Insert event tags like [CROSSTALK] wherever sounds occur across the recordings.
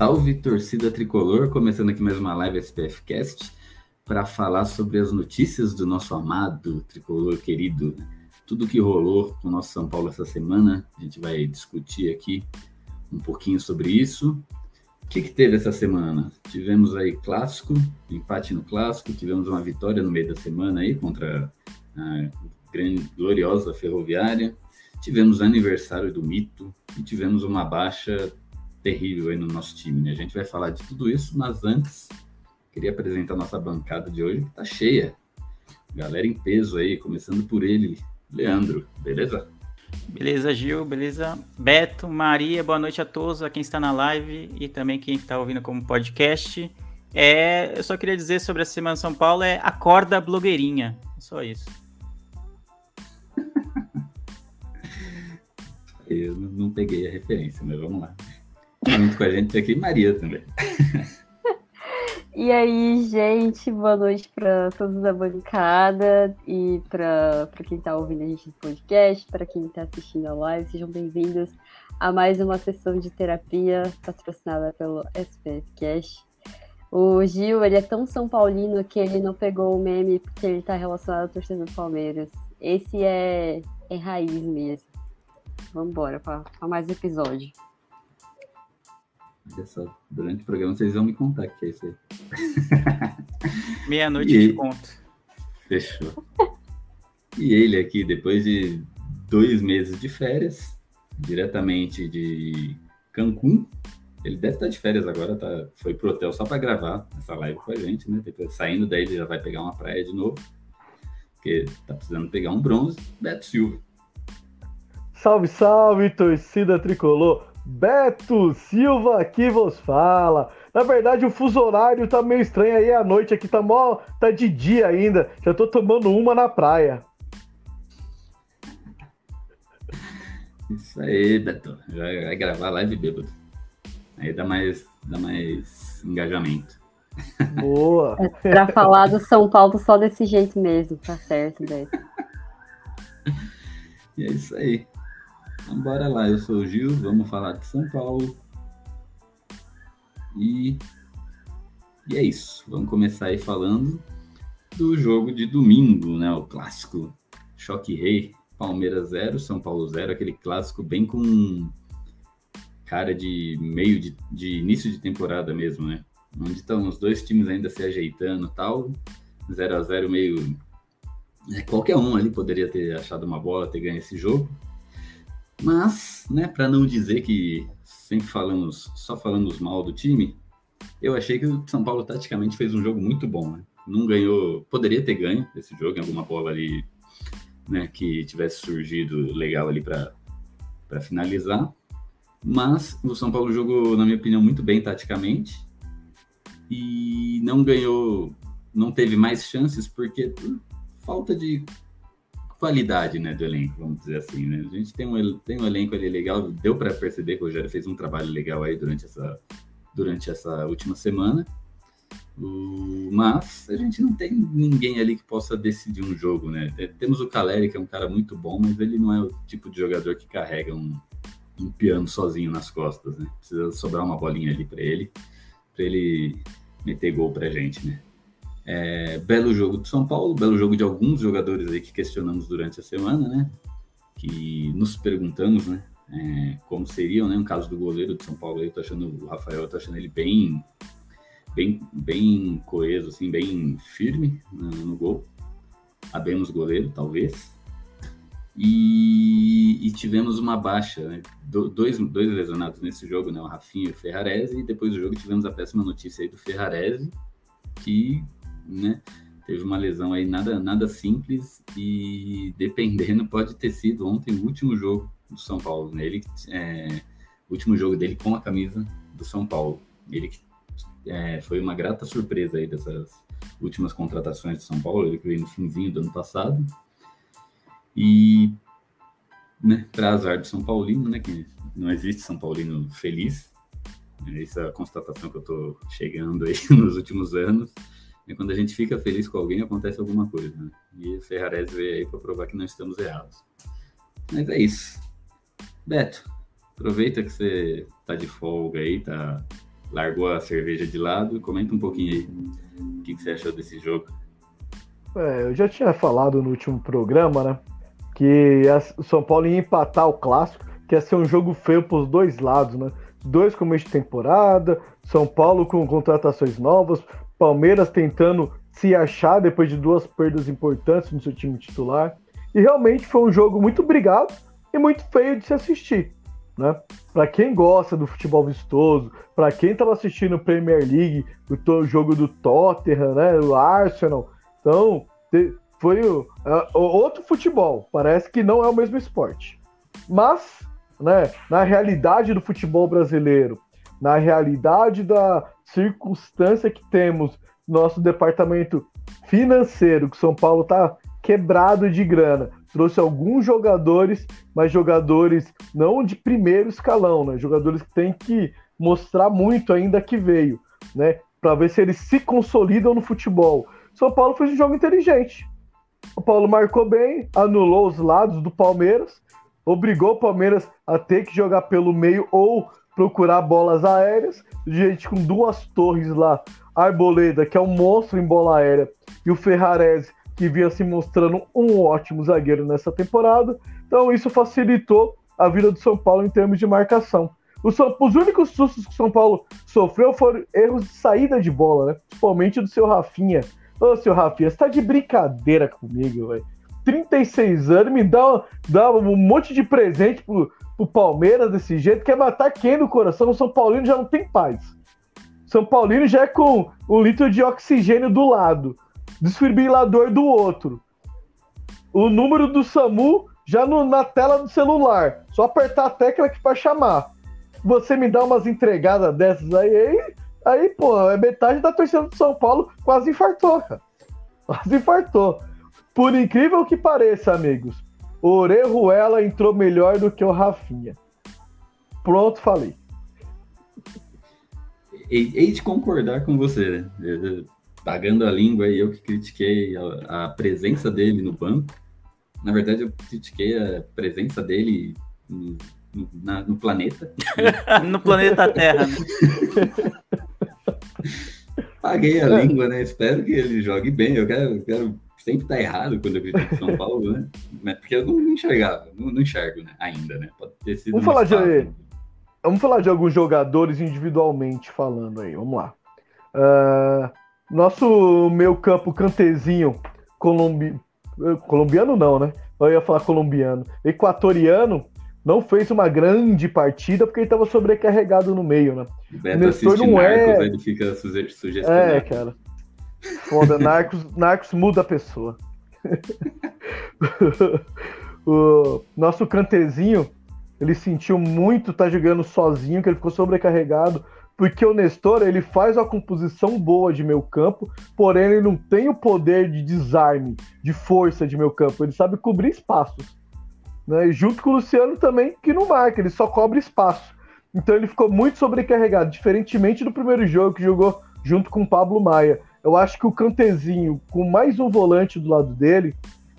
Salve torcida tricolor, começando aqui mais uma live SPF Cast para falar sobre as notícias do nosso amado tricolor querido, tudo que rolou com o nosso São Paulo essa semana. A gente vai discutir aqui um pouquinho sobre isso que, que teve essa semana? Tivemos aí clássico, empate no clássico, tivemos uma vitória no meio da semana aí contra a grande, gloriosa Ferroviária, tivemos aniversário do Mito e tivemos uma baixa terrível aí no nosso time. Né? A gente vai falar de tudo isso, mas antes queria apresentar a nossa bancada de hoje, que tá cheia. Galera em peso aí, começando por ele, Leandro, beleza? Beleza, Gil, beleza? Beto, Maria, boa noite a todos, a quem está na live e também quem está ouvindo como podcast. É, eu só queria dizer sobre a Semana São Paulo é acorda blogueirinha, só isso. [LAUGHS] Eu não peguei a referência, mas vamos lá. Junto com a gente aqui, Maria também. E aí, gente, boa noite para todos da bancada e para quem está ouvindo a gente no podcast, para quem está assistindo a live, sejam bem-vindos a mais uma sessão de terapia patrocinada pelo SPF Cash. O Gil, ele é tão São Paulino que ele não pegou o meme porque ele está relacionado ao torcedor do Palmeiras. Esse é, é raiz mesmo. Vamos embora para mais episódio. Essa, durante o programa vocês vão me contar o que é isso aí. [LAUGHS] Meia-noite de conto. Fechou. E ele aqui, depois de dois meses de férias, diretamente de Cancún, ele deve estar de férias agora, tá, foi pro hotel só para gravar essa live com a gente, né? Depois, saindo daí ele já vai pegar uma praia de novo, porque tá precisando pegar um bronze. Beto Silva. Salve, salve, torcida tricolor! Beto Silva aqui vos fala. Na verdade, o fuso horário tá meio estranho aí à noite aqui, tá mó, tá de dia ainda. Já tô tomando uma na praia. Isso aí, Beto. Vai gravar live bêbado. Aí dá mais, dá mais engajamento. Boa! É pra falar do São Paulo só desse jeito mesmo, tá certo, Beto. [LAUGHS] E é isso aí. Então, bora lá, eu sou o Gil, vamos falar de São Paulo. E, e é isso, vamos começar aí falando do jogo de domingo, né? O clássico Choque Rei, Palmeiras 0, São Paulo 0, aquele clássico bem com cara de meio de, de início de temporada mesmo, né? Onde estão os dois times ainda se ajeitando tal, 0 a 0 meio. É, qualquer um ali poderia ter achado uma bola, ter ganho esse jogo. Mas, né, para não dizer que sempre falamos, só falamos mal do time, eu achei que o São Paulo taticamente fez um jogo muito bom, né? Não ganhou, poderia ter ganho esse jogo em alguma bola ali, né, que tivesse surgido legal ali para finalizar. Mas o São Paulo jogou, na minha opinião, muito bem taticamente e não ganhou, não teve mais chances porque falta de qualidade né, do elenco, vamos dizer assim. Né? A gente tem um, tem um elenco ali legal, deu para perceber que o Rogério fez um trabalho legal aí durante essa, durante essa última semana. Mas a gente não tem ninguém ali que possa decidir um jogo, né? Temos o Caleri, que é um cara muito bom, mas ele não é o tipo de jogador que carrega um, um piano sozinho nas costas, né? Precisa sobrar uma bolinha ali para ele, para ele meter gol pra gente, né? É, belo jogo do São Paulo, belo jogo de alguns jogadores aí que questionamos durante a semana, né? Que nos perguntamos, né? É, como seriam, né? Um caso do goleiro de São Paulo, eu tô achando o Rafael, eu tô achando ele bem, bem, bem coeso, assim, bem firme no, no gol. Abemos goleiro, talvez. E, e, tivemos uma baixa, né? Do, dois, dois lesionados nesse jogo, né? O Rafinha e o Ferrarese, e depois do jogo tivemos a péssima notícia aí do Ferrarese, que né? Teve uma lesão aí nada, nada simples e dependendo pode ter sido ontem o último jogo do São Paulo. Né? Ele é, último jogo dele com a camisa do São Paulo. Ele é, foi uma grata surpresa aí dessas últimas contratações de São Paulo, ele que veio no finzinho do ano passado. E, né, para azar de São Paulino, né, que não existe São Paulino feliz, essa é constatação que eu estou chegando aí [LAUGHS] nos últimos anos, e quando a gente fica feliz com alguém, acontece alguma coisa, né? E o Ferrarese veio aí para provar que não estamos errados. Mas é isso. Beto, aproveita que você tá de folga aí, tá largou a cerveja de lado, comenta um pouquinho aí o que, que você achou desse jogo. É, eu já tinha falado no último programa, né? Que o São Paulo ia empatar o clássico, que ia ser um jogo feio para os dois lados, né? Dois começo de temporada, São Paulo com contratações novas, Palmeiras tentando se achar depois de duas perdas importantes no seu time titular. E realmente foi um jogo muito brigado e muito feio de se assistir. Né? Para quem gosta do futebol vistoso, para quem estava assistindo Premier League, o jogo do Tottenham, né, o Arsenal, então foi uh, outro futebol. Parece que não é o mesmo esporte. Mas, né, na realidade do futebol brasileiro, na realidade da circunstância que temos nosso departamento financeiro, que São Paulo está quebrado de grana. Trouxe alguns jogadores, mas jogadores não de primeiro escalão, né? Jogadores que têm que mostrar muito ainda que veio, né? Para ver se eles se consolidam no futebol. São Paulo fez um jogo inteligente. O Paulo marcou bem, anulou os lados do Palmeiras, obrigou o Palmeiras a ter que jogar pelo meio ou procurar bolas aéreas. Gente com duas torres lá, Arboleda, que é um monstro em bola aérea, e o Ferrarese, que vinha se mostrando um ótimo zagueiro nessa temporada. Então isso facilitou a vida do São Paulo em termos de marcação. Os, os únicos sustos que o São Paulo sofreu foram erros de saída de bola, né? Principalmente do seu Rafinha. Ô, seu Rafinha, você tá de brincadeira comigo, velho. 36 anos, me dá, dá um monte de presente pro, pro Palmeiras desse jeito, quer matar quem no coração? O São Paulino já não tem paz. São Paulino já é com um litro de oxigênio do lado desfibrilador do outro. O número do SAMU já no, na tela do celular. Só apertar a tecla aqui para chamar. Você me dá umas entregadas dessas aí, aí, aí, pô, é metade da torcida do São Paulo quase infartou, cara. Quase infartou. Por incrível que pareça, amigos, Orejuela entrou melhor do que o Rafinha. Pronto, falei. Hei de concordar com você, né? pagando a língua e eu que critiquei a, a, presença dele no banco. Na verdade, eu critiquei a presença dele no, no, na, no planeta. [LAUGHS] no planeta Terra. [LAUGHS] Paguei a língua, né? Espero que ele jogue bem. Eu quero, eu quero sempre estar errado quando eu critico São [LAUGHS] Paulo, né? Porque eu não enxergava, não, não enxergo né? ainda, né? Pode ter sido. Vamos falar, de, vamos falar de alguns jogadores individualmente falando aí. Vamos lá. Uh, nosso meio campo cantezinho colombi... colombiano não, né? Eu ia falar colombiano. Equatoriano não fez uma grande partida porque ele estava sobrecarregado no meio, né? O Beto Nestor não Narcos, é... ele fica suge sugestionando. É, cara. Foda, [LAUGHS] Narcos, Narcos muda a pessoa. [LAUGHS] o nosso cantezinho, ele sentiu muito estar tá jogando sozinho, que ele ficou sobrecarregado porque o Nestor ele faz uma composição boa de meio campo, porém ele não tem o poder de desarme, de força de meio campo, ele sabe cobrir espaços. Né? E junto com o Luciano também, que não marca, ele só cobre espaço. Então ele ficou muito sobrecarregado, diferentemente do primeiro jogo que jogou junto com o Pablo Maia. Eu acho que o Cantezinho, com mais um volante do lado dele,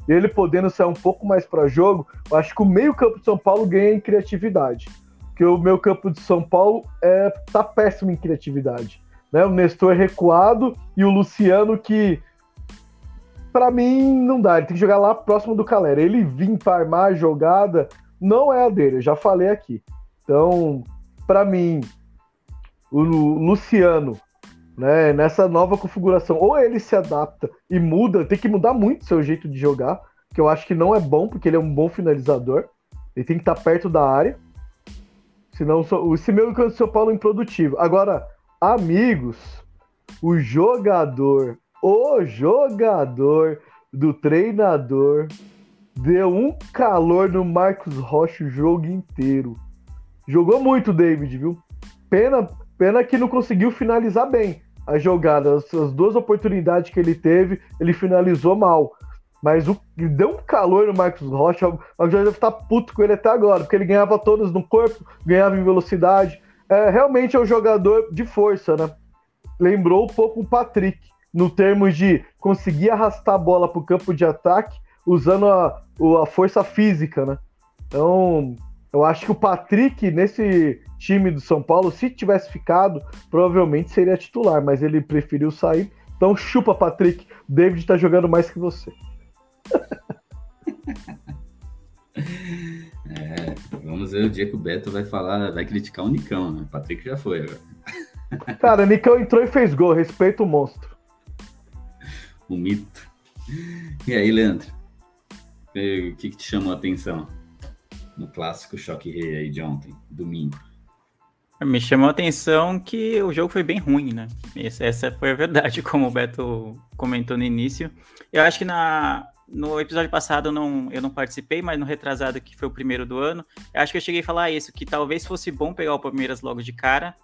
ele podendo sair um pouco mais para jogo, eu acho que o meio-campo de São Paulo ganha em criatividade que o meu campo de São Paulo é, tá péssimo em criatividade. Né? O Nestor é recuado e o Luciano que para mim não dá, ele tem que jogar lá próximo do Calera. Ele vir para armar a jogada não é a dele, eu já falei aqui. Então, para mim, o Luciano, né, nessa nova configuração, ou ele se adapta e muda, tem que mudar muito seu jeito de jogar, que eu acho que não é bom, porque ele é um bom finalizador. Ele tem que estar perto da área. Senão, o Simeone do São Paulo é improdutivo. Agora, amigos, o jogador, o jogador do treinador deu um calor no Marcos Rocha o jogo inteiro. Jogou muito David, viu? Pena, pena que não conseguiu finalizar bem a jogada. As, as duas oportunidades que ele teve, ele finalizou mal. Mas o deu um calor no Marcos Rocha. O Marcos Rocha deve estar puto com ele até agora, porque ele ganhava todas no corpo, ganhava em velocidade. É, realmente é um jogador de força, né? Lembrou um pouco o Patrick, no termos de conseguir arrastar a bola para o campo de ataque usando a, a força física, né? Então, eu acho que o Patrick, nesse time do São Paulo, se tivesse ficado, provavelmente seria titular, mas ele preferiu sair. Então, chupa, Patrick. David tá jogando mais que você. [LAUGHS] É, vamos ver o dia que o Beto vai falar, vai criticar o Nicão, né? O Patrick já foi agora. Cara, o Nicão entrou e fez gol, respeita o monstro. O mito. E aí, Leandro? O que, que te chamou a atenção no clássico choque rei aí de ontem, domingo? Me chamou a atenção que o jogo foi bem ruim, né? Essa, foi a verdade, [LAUGHS] como o Beto comentou no início. Eu acho que na, no episódio passado eu não, eu não participei, mas no retrasado, que foi o primeiro do ano, acho que eu cheguei a falar isso, que talvez fosse bom pegar o Palmeiras logo de cara,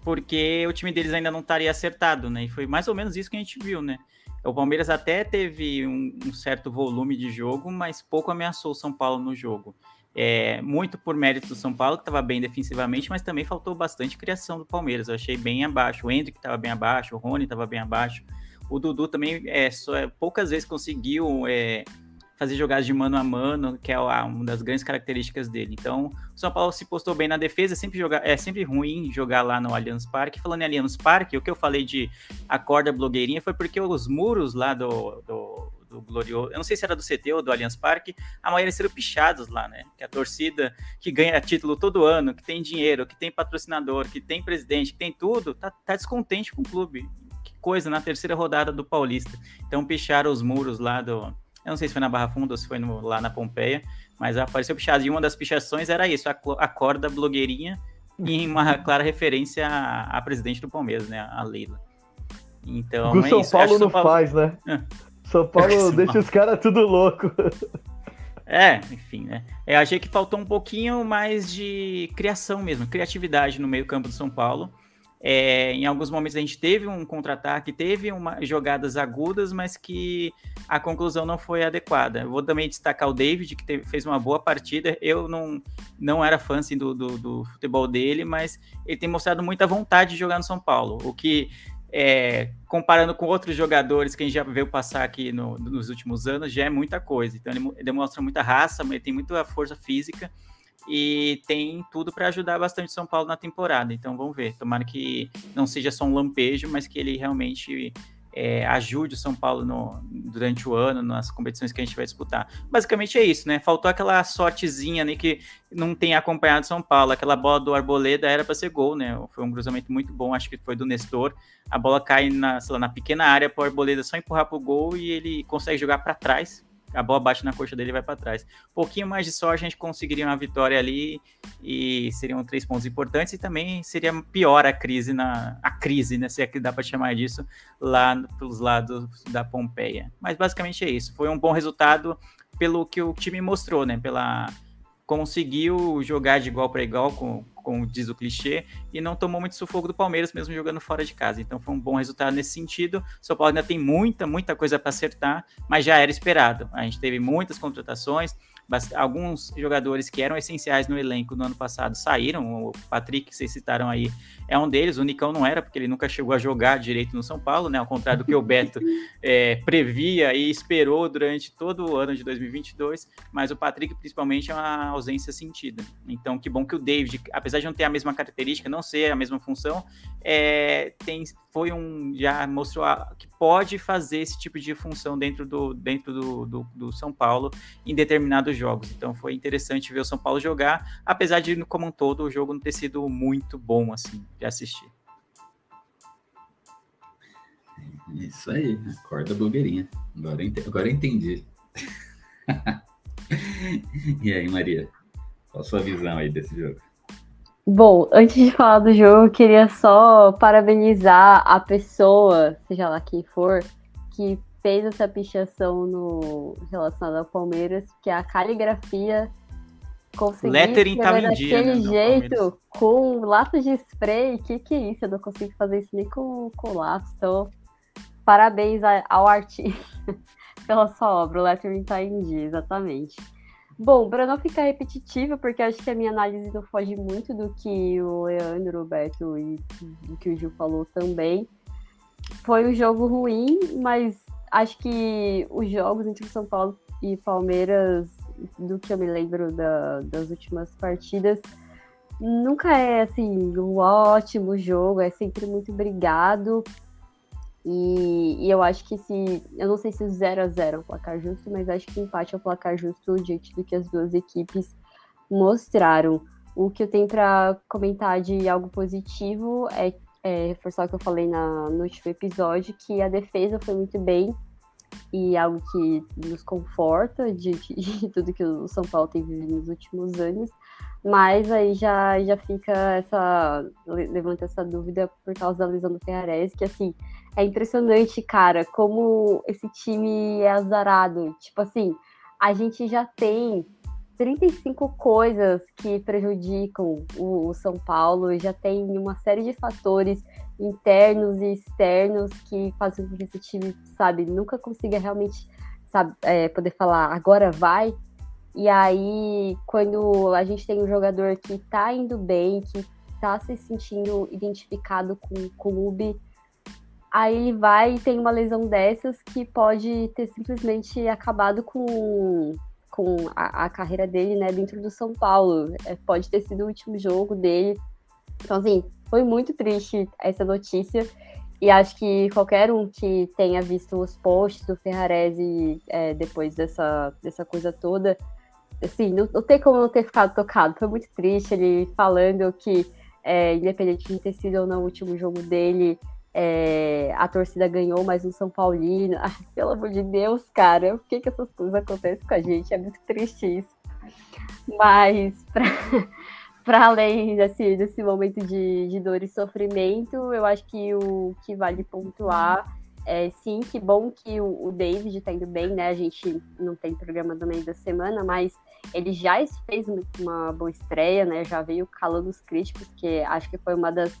porque o time deles ainda não estaria acertado, né? E foi mais ou menos isso que a gente viu, né? O Palmeiras até teve um, um certo volume de jogo, mas pouco ameaçou o São Paulo no jogo. É, muito por mérito do São Paulo, que estava bem defensivamente, mas também faltou bastante criação do Palmeiras. Eu achei bem abaixo. O Hendrick estava bem abaixo, o Rony estava bem abaixo. O Dudu também é, só, é, poucas vezes conseguiu é, fazer jogadas de mano a mano, que é uma das grandes características dele. Então, o São Paulo se postou bem na defesa, sempre jogar, é sempre ruim jogar lá no Allianz Parque. Falando em Allianz Parque, o que eu falei de acorda blogueirinha foi porque os muros lá do, do, do Glorioso, eu não sei se era do CT ou do Allianz Parque, a maioria serão pichados lá, né? Que a torcida que ganha título todo ano, que tem dinheiro, que tem patrocinador, que tem presidente, que tem tudo, tá, tá descontente com o clube coisa na terceira rodada do Paulista. Então picharam os muros lá do. Eu não sei se foi na Barra Funda ou se foi no, lá na Pompeia, mas apareceu pichado. E uma das pichações era isso: a, a corda blogueirinha, em uma [LAUGHS] clara referência à, à, presidente do Palmeiras, né? A Leila. Então. O é São isso. Paulo não Paulo... faz, né? São Paulo São deixa Paulo. os caras tudo louco. É, enfim, né? Eu achei que faltou um pouquinho mais de criação mesmo, criatividade no meio-campo do São Paulo. É, em alguns momentos a gente teve um contra-ataque, teve uma, jogadas agudas, mas que a conclusão não foi adequada. vou também destacar o David, que teve, fez uma boa partida. Eu não, não era fã assim, do, do, do, futebol dele, mas ele tem mostrado muita vontade de jogar no São Paulo. O que, é, comparando com outros jogadores que a gente já veio passar aqui no, nos últimos anos, já é muita coisa. Então ele demonstra muita raça, ele tem muita força física e tem tudo para ajudar bastante o São Paulo na temporada. Então vamos ver. Tomara que não seja só um lampejo, mas que ele realmente é, ajude o São Paulo no, durante o ano, nas competições que a gente vai disputar. Basicamente é isso, né? Faltou aquela sortezinha né, que não tem acompanhado São Paulo. Aquela bola do Arboleda era para ser gol, né? Foi um cruzamento muito bom, acho que foi do Nestor. A bola cai na, lá, na pequena área para o Arboleda só empurrar para o gol e ele consegue jogar para trás a bola bate na coxa dele e vai para trás. Um pouquinho mais de sorte, a gente conseguiria uma vitória ali e seriam três pontos importantes e também seria pior a crise na a crise, né, se é que dá para chamar disso, lá pelos lados da Pompeia. Mas basicamente é isso. Foi um bom resultado pelo que o time mostrou, né, pela conseguiu jogar de igual para igual, com, como diz o clichê, e não tomou muito sufoco do Palmeiras, mesmo jogando fora de casa. Então foi um bom resultado nesse sentido. O São Paulo ainda tem muita, muita coisa para acertar, mas já era esperado. A gente teve muitas contratações, alguns jogadores que eram essenciais no elenco no ano passado saíram. O Patrick, que vocês citaram aí, é um deles. O Nicão não era, porque ele nunca chegou a jogar direito no São Paulo, né? Ao contrário do que o Beto é, [LAUGHS] previa e esperou durante todo o ano de 2022. Mas o Patrick, principalmente, é uma ausência sentida. Então, que bom que o David, apesar de não ter a mesma característica, não ser a mesma função, é, tem, foi um já mostrou a, que pode fazer esse tipo de função dentro do dentro do, do, do, São Paulo em determinados jogos. Então foi interessante ver o São Paulo jogar, apesar de como um todo o jogo não ter sido muito bom assim de assistir. Isso aí, acorda blogueirinha. Agora, ent agora eu entendi. [LAUGHS] e aí, Maria? Qual a sua visão aí desse jogo? Bom, antes de falar do jogo, eu queria só parabenizar a pessoa, seja lá quem for, que fez essa pichação no relacionado ao Palmeiras, porque a caligrafia Consegui Lettering escrever em dia, né, daquele jeito, com lápis de spray, que que é isso? Eu não consigo fazer isso nem com, com lápis, então parabéns ao artista [LAUGHS] pela sua obra, o lettering tá em dia, exatamente. Bom, para não ficar repetitiva, porque acho que a minha análise não foge muito do que o Leandro, o Beto e do que o Gil falou também. Foi um jogo ruim, mas acho que os jogos entre São Paulo e Palmeiras, do que eu me lembro da- das últimas partidas, nunca é assim um ótimo jogo, é sempre muito brigado. E, e eu acho que se. Eu não sei se o 0x0 é o placar justo, mas acho que empate é o placar justo diante do que as duas equipes mostraram. O que eu tenho para comentar de algo positivo é, é reforçar o que eu falei na, no último episódio, que a defesa foi muito bem e algo que nos conforta de, de [LAUGHS] tudo que o São Paulo tem vivido nos últimos anos. Mas aí já, já fica essa. le- levanta essa dúvida por causa da lesão do Ferrarese, que assim, é impressionante, cara, como esse time é azarado. Tipo assim, a gente já tem 35 coisas que prejudicam o, o São Paulo, já tem uma série de fatores internos e externos que fazem com que esse time, sabe, nunca consiga realmente sabe, é, poder falar agora vai. E aí, quando a gente tem um jogador que tá indo bem, que tá se sentindo identificado com o clube, aí ele vai e tem uma lesão dessas que pode ter simplesmente acabado com, com a, a carreira dele, né, dentro do São Paulo. É, pode ter sido o último jogo dele. Então, assim, foi muito triste essa notícia. E acho que qualquer um que tenha visto os posts do Ferrarese é, depois dessa, dessa coisa toda, assim, não, não tem como não ter ficado tocado. Foi muito triste ele falando que, é, independente de ter sido ou não o último jogo dele, é, a torcida ganhou mais um São Paulino. Ai, pelo amor de Deus, cara, por que, que essas coisas acontecem com a gente? É muito triste isso. Mas, [LAUGHS] para além desse, desse momento de, de dor e sofrimento, eu acho que o que vale pontuar é sim, que bom que o, o David tá indo bem, né? A gente não tem programa do meio da semana, mas ele já fez uma, boa estreia, né? Já veio calando os críticos, que acho que foi uma das.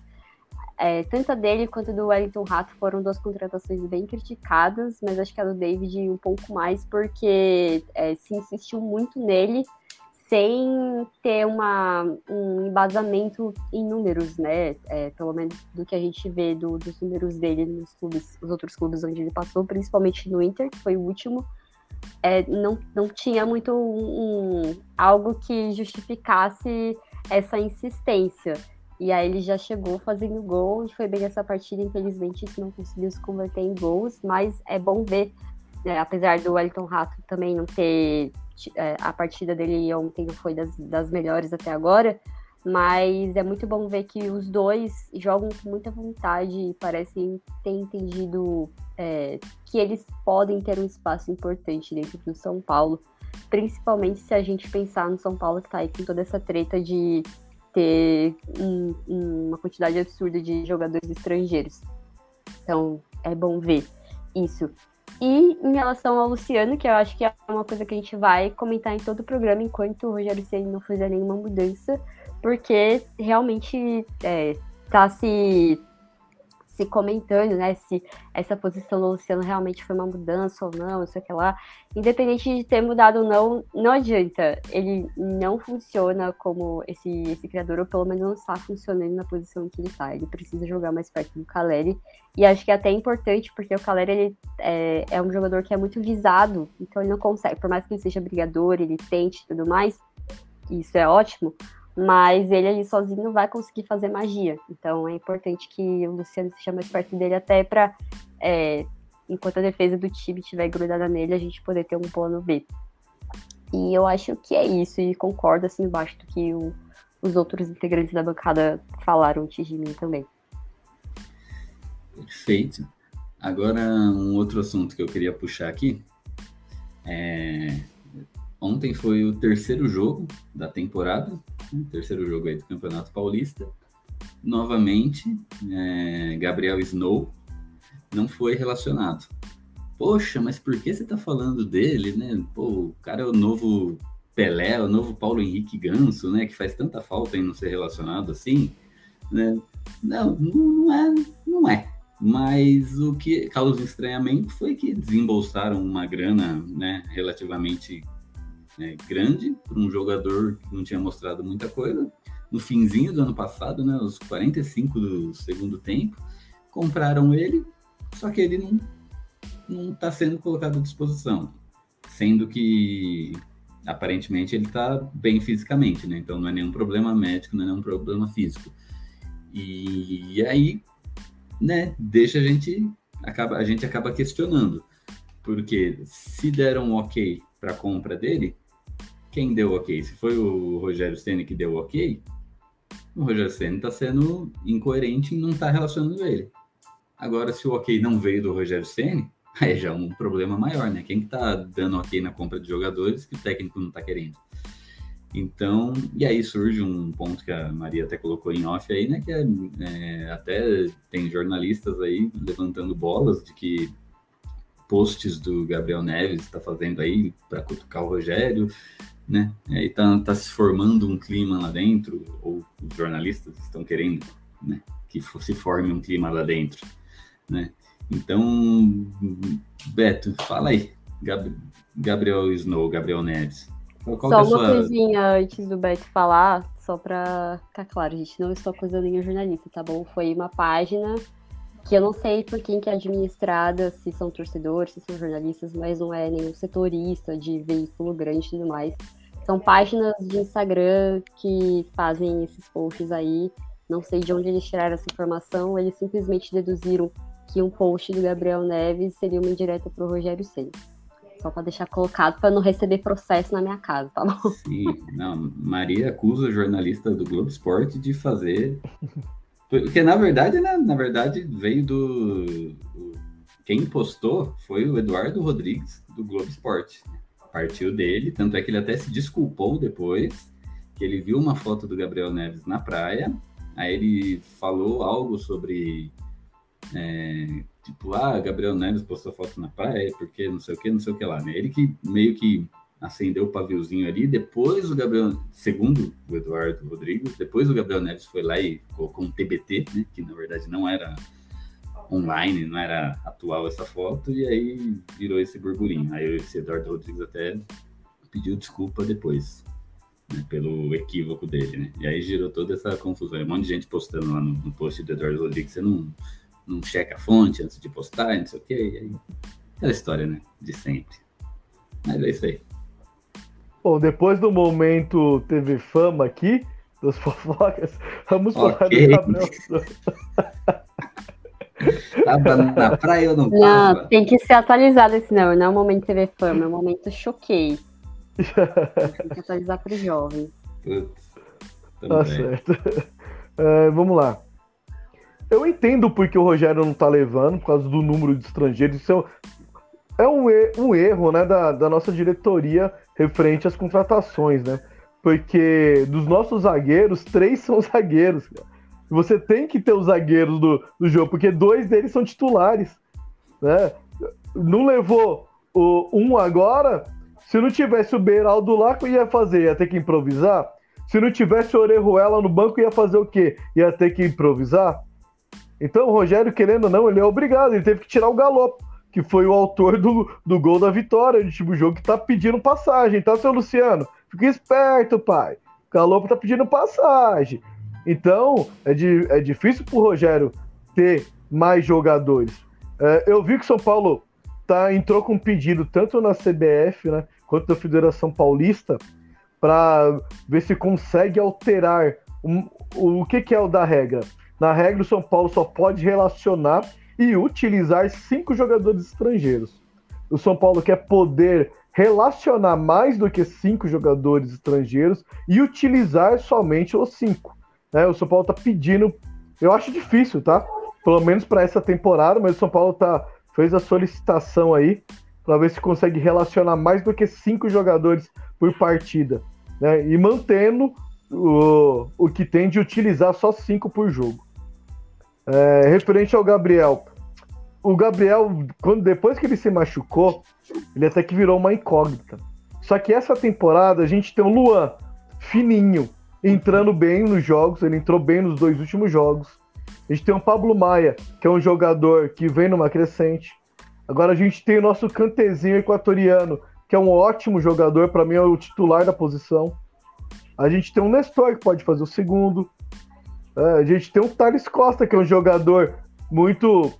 É, tanto a dele quanto do Wellington Rato foram duas contratações bem criticadas, mas acho que a do David um pouco mais, porque é, se insistiu muito nele sem ter uma, um embasamento em números, né? É, pelo menos do que a gente vê do, dos números dele nos clubes, os outros clubes onde ele passou, principalmente no Inter, que foi o último. É, não, não tinha muito um, um, algo que justificasse essa insistência. E aí ele já chegou fazendo gol, e foi bem essa partida, infelizmente não conseguiu se converter em gols, mas é bom ver, né, apesar do Wellington Rato também não ter é, a partida dele ontem foi das, das melhores até agora, mas é muito bom ver que os dois jogam com muita vontade e parecem ter entendido é, que eles podem ter um espaço importante dentro do São Paulo, principalmente se a gente pensar no São Paulo que tá aí com toda essa treta de ter um, uma quantidade absurda de jogadores estrangeiros. Então é bom ver isso. E em relação ao Luciano, que eu acho que é uma coisa que a gente vai comentar em todo o programa enquanto o Rogério Ceni não fizer nenhuma mudança, porque realmente é, tá se, se comentando, né, se essa posição do Luciano realmente foi uma mudança ou não, isso que lá. Independente de ter mudado ou não, não adianta. Ele não funciona como esse, esse criador, ou pelo menos não está funcionando na posição que ele está. Ele precisa jogar mais perto do Caleri. E acho que é até importante, porque o Caleri ele é, é um jogador que é muito visado, então ele não consegue, por mais que ele seja brigador, ele tente e tudo mais, isso é ótimo, mas ele ali sozinho não vai conseguir fazer magia. Então é importante que o Luciano seja mais perto dele até para, é, enquanto a defesa do time estiver grudada nele, a gente poder ter um plano B. E eu acho que é isso, e concordo assim embaixo do que o, os outros integrantes da bancada falaram antes de mim também. Perfeito. Agora, um outro assunto que eu queria puxar aqui. É... Ontem foi o terceiro jogo da temporada, o terceiro jogo aí do Campeonato Paulista. Novamente, é... Gabriel Snow não foi relacionado. Poxa, mas por que você tá falando dele, né? Pô, o cara é o novo Pelé, o novo Paulo Henrique Ganso, né? Que faz tanta falta em não ser relacionado assim, né? Não, não é, não é. Mas o que causa estranhamento foi que desembolsaram uma grana, né, relativamente né, grande para um jogador que não tinha mostrado muita coisa. No finzinho do ano passado, né, os 45 do segundo tempo, compraram ele, só que ele não não está sendo colocado à disposição, sendo que aparentemente ele está bem fisicamente, né? Então não é nenhum problema médico, não é nenhum problema físico. E, e aí, né, deixa a gente acaba a gente acaba questionando, porque se deram um ok para compra dele, quem deu ok? Se foi o Rogério Ceni que deu ok, o Rogério Ceni está sendo incoerente em não estar tá relacionando ele. Agora, se o ok não veio do Rogério Ceni, aí já é um problema maior, né? Quem que tá dando ok na compra de jogadores que o técnico não tá querendo? Então, e aí surge um ponto que a Maria até colocou em off aí, né? Que é, é até tem jornalistas aí levantando bolas de que posts do Gabriel Neves está fazendo aí para cutucar o Rogério, né? E aí tá, tá se formando um clima lá dentro, ou os jornalistas estão querendo, né? Que se forme um clima lá dentro, né? Então, Beto, fala aí. Gab Gabriel Snow, Gabriel Neves. Qual, qual só é uma sua... coisinha antes do Beto falar, só para ficar claro, gente, não estou acusando nenhum jornalista, tá bom? Foi uma página que eu não sei por quem que é administrada, se são torcedores, se são jornalistas, mas não é nenhum setorista de veículo grande e tudo mais. São páginas de Instagram que fazem esses posts aí. Não sei de onde eles tiraram essa informação, eles simplesmente deduziram que um post do Gabriel Neves seria uma indireta pro Rogério Ceni. Só para deixar colocado para não receber processo na minha casa, tá bom? Sim, não, Maria acusa o jornalista do Globo Esporte de fazer. [LAUGHS] Porque na verdade, né, na verdade, veio do. Quem postou foi o Eduardo Rodrigues do Globo Esporte. Partiu dele, tanto é que ele até se desculpou depois, que ele viu uma foto do Gabriel Neves na praia, aí ele falou algo sobre é, tipo, ah, Gabriel Neves postou foto na praia, porque não sei o que, não sei o que lá, né? Ele que meio que acendeu o paviozinho ali, depois o Gabriel, segundo o Eduardo Rodrigues, depois o Gabriel Neves foi lá e colocou um TBT, né? Que na verdade não era online, não era atual essa foto, e aí virou esse burburinho. Aí esse Eduardo Rodrigues até pediu desculpa depois. Né, pelo equívoco dele, né? E aí gerou toda essa confusão. Um monte de gente postando lá no, no post do Eduardo Rodrigues, você não, não checa a fonte antes de postar, não sei o quê. E aí, aquela história, né? De sempre. Mas é isso aí. Bom, depois do momento TV Fama aqui, dos [LAUGHS] fofocas, vamos falar okay. do Gabriel [LAUGHS] Tava na praia ou não Não, tem que ser atualizado esse não, não é o momento TV Fama, é o momento choquei. tem que atualizar para os jovens. Putz, tá certo. É, vamos lá. Eu entendo porque o Rogério não tá levando, por causa do número de estrangeiros. Isso é um, um erro né, da, da nossa diretoria referente às contratações, né? Porque dos nossos zagueiros, três são zagueiros. Você tem que ter os zagueiros do, do jogo, porque dois deles são titulares. Né? Não levou o, um agora. Se não tivesse o Beiraldo lá, que ia fazer? Ia ter que improvisar? Se não tivesse o Orejuela no banco, ia fazer o quê? Ia ter que improvisar? Então o Rogério, querendo ou não, ele é obrigado, ele teve que tirar o Galopo, que foi o autor do, do gol da vitória, de tipo jogo que tá pedindo passagem, tá, seu Luciano? Fica esperto, pai. O Galopo tá pedindo passagem. Então, é, de, é difícil pro Rogério ter mais jogadores. É, eu vi que São Paulo tá, entrou com um pedido tanto na CBF, né, quanto na Federação Paulista, para ver se consegue alterar um, o, o que, que é o da regra na regra, o São Paulo só pode relacionar e utilizar cinco jogadores estrangeiros. O São Paulo quer poder relacionar mais do que cinco jogadores estrangeiros e utilizar somente os cinco. Né? O São Paulo está pedindo, eu acho difícil, tá? Pelo menos para essa temporada, mas o São Paulo tá, fez a solicitação aí para ver se consegue relacionar mais do que cinco jogadores por partida, né? E mantendo o, o que tem de utilizar só cinco por jogo. É, referente ao Gabriel. O Gabriel, quando, depois que ele se machucou, ele até que virou uma incógnita. Só que essa temporada a gente tem o Luan, fininho, entrando bem nos jogos, ele entrou bem nos dois últimos jogos. A gente tem o Pablo Maia, que é um jogador que vem numa crescente. Agora a gente tem o nosso cantezinho equatoriano, que é um ótimo jogador, para mim é o titular da posição. A gente tem o Nestor, que pode fazer o segundo. É, a gente tem o Thales Costa, que é um jogador muito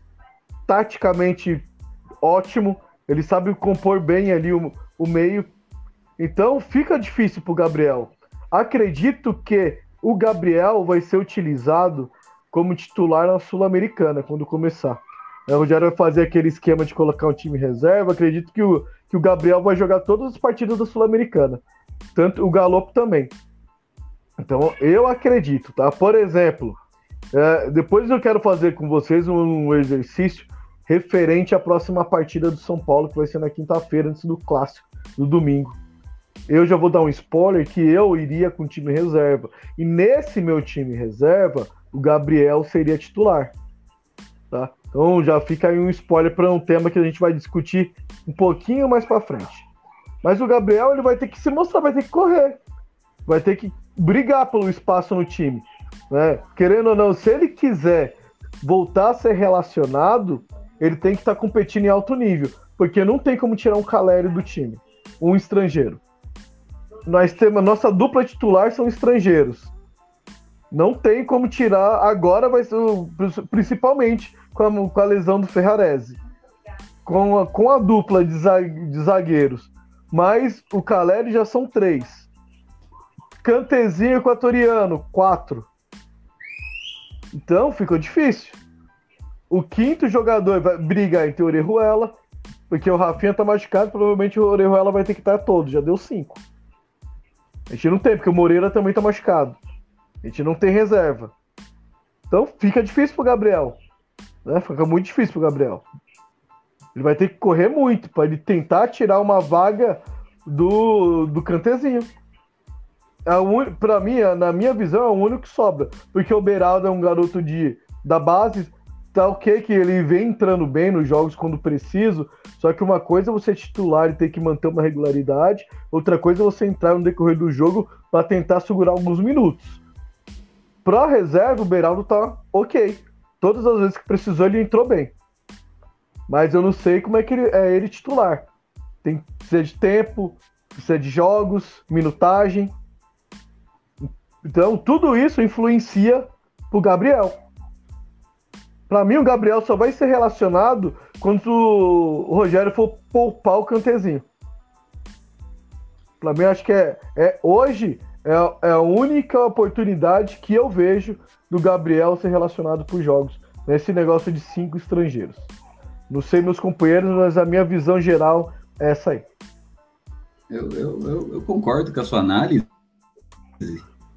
taticamente ótimo. Ele sabe compor bem ali o, o meio. Então fica difícil para o Gabriel. Acredito que o Gabriel vai ser utilizado como titular na Sul-Americana quando começar. O Rogério vai fazer aquele esquema de colocar um time reserva. Acredito que o, que o Gabriel vai jogar todas as partidas da Sul-Americana. Tanto o Galopo também. Então eu acredito, tá? Por exemplo, é, depois eu quero fazer com vocês um exercício referente à próxima partida do São Paulo, que vai ser na quinta-feira, antes do clássico, no domingo. Eu já vou dar um spoiler que eu iria com o time reserva. E nesse meu time reserva, o Gabriel seria titular. Tá? Então já fica aí um spoiler para um tema que a gente vai discutir um pouquinho mais para frente. Mas o Gabriel ele vai ter que se mostrar, vai ter que correr, vai ter que brigar pelo espaço no time. Né? Querendo ou não, se ele quiser voltar a ser relacionado, ele tem que estar tá competindo em alto nível, porque não tem como tirar um Calério do time, um estrangeiro. Nós temos nossa dupla titular são estrangeiros. Não tem como tirar agora vai ser principalmente com a, com a lesão do Ferrarese. Com a, com a dupla de, zagueiros. Mas o Caleri já são três. Cantezinho equatoriano, quatro. Então ficou difícil. O quinto jogador vai brigar entre Orejuela, porque o Rafinha tá machucado, provavelmente o Orejuela vai ter que estar todo, já deu cinco. A gente não tem, porque o Moreira também tá machucado. A gente não tem reserva. Então fica difícil pro Gabriel. Né? Fica muito difícil pro Gabriel. Ele vai ter que correr muito para ele tentar tirar uma vaga do, do cantezinho. É un... Para mim, na minha visão, é o único que sobra. Porque o Beraldo é um garoto de, da base, tá ok que ele vem entrando bem nos jogos quando preciso, só que uma coisa é você titular e ter que manter uma regularidade, outra coisa é você entrar no decorrer do jogo para tentar segurar alguns minutos. Pra reserva, o Beraldo tá ok. Todas as vezes que precisou, ele entrou bem. Mas eu não sei como é que ele é ele titular. Tem precisa de tempo, precisa de jogos, minutagem. Então, tudo isso influencia pro Gabriel. Para mim, o Gabriel só vai ser relacionado quando o Rogério for poupar o cantezinho. Para mim, acho que é, é hoje é, é, a única oportunidade que eu vejo do Gabriel ser relacionado por jogos nesse negócio de cinco estrangeiros. Não sei meus companheiros, mas a minha visão geral é essa aí. Eu, eu, eu, eu concordo com a sua análise,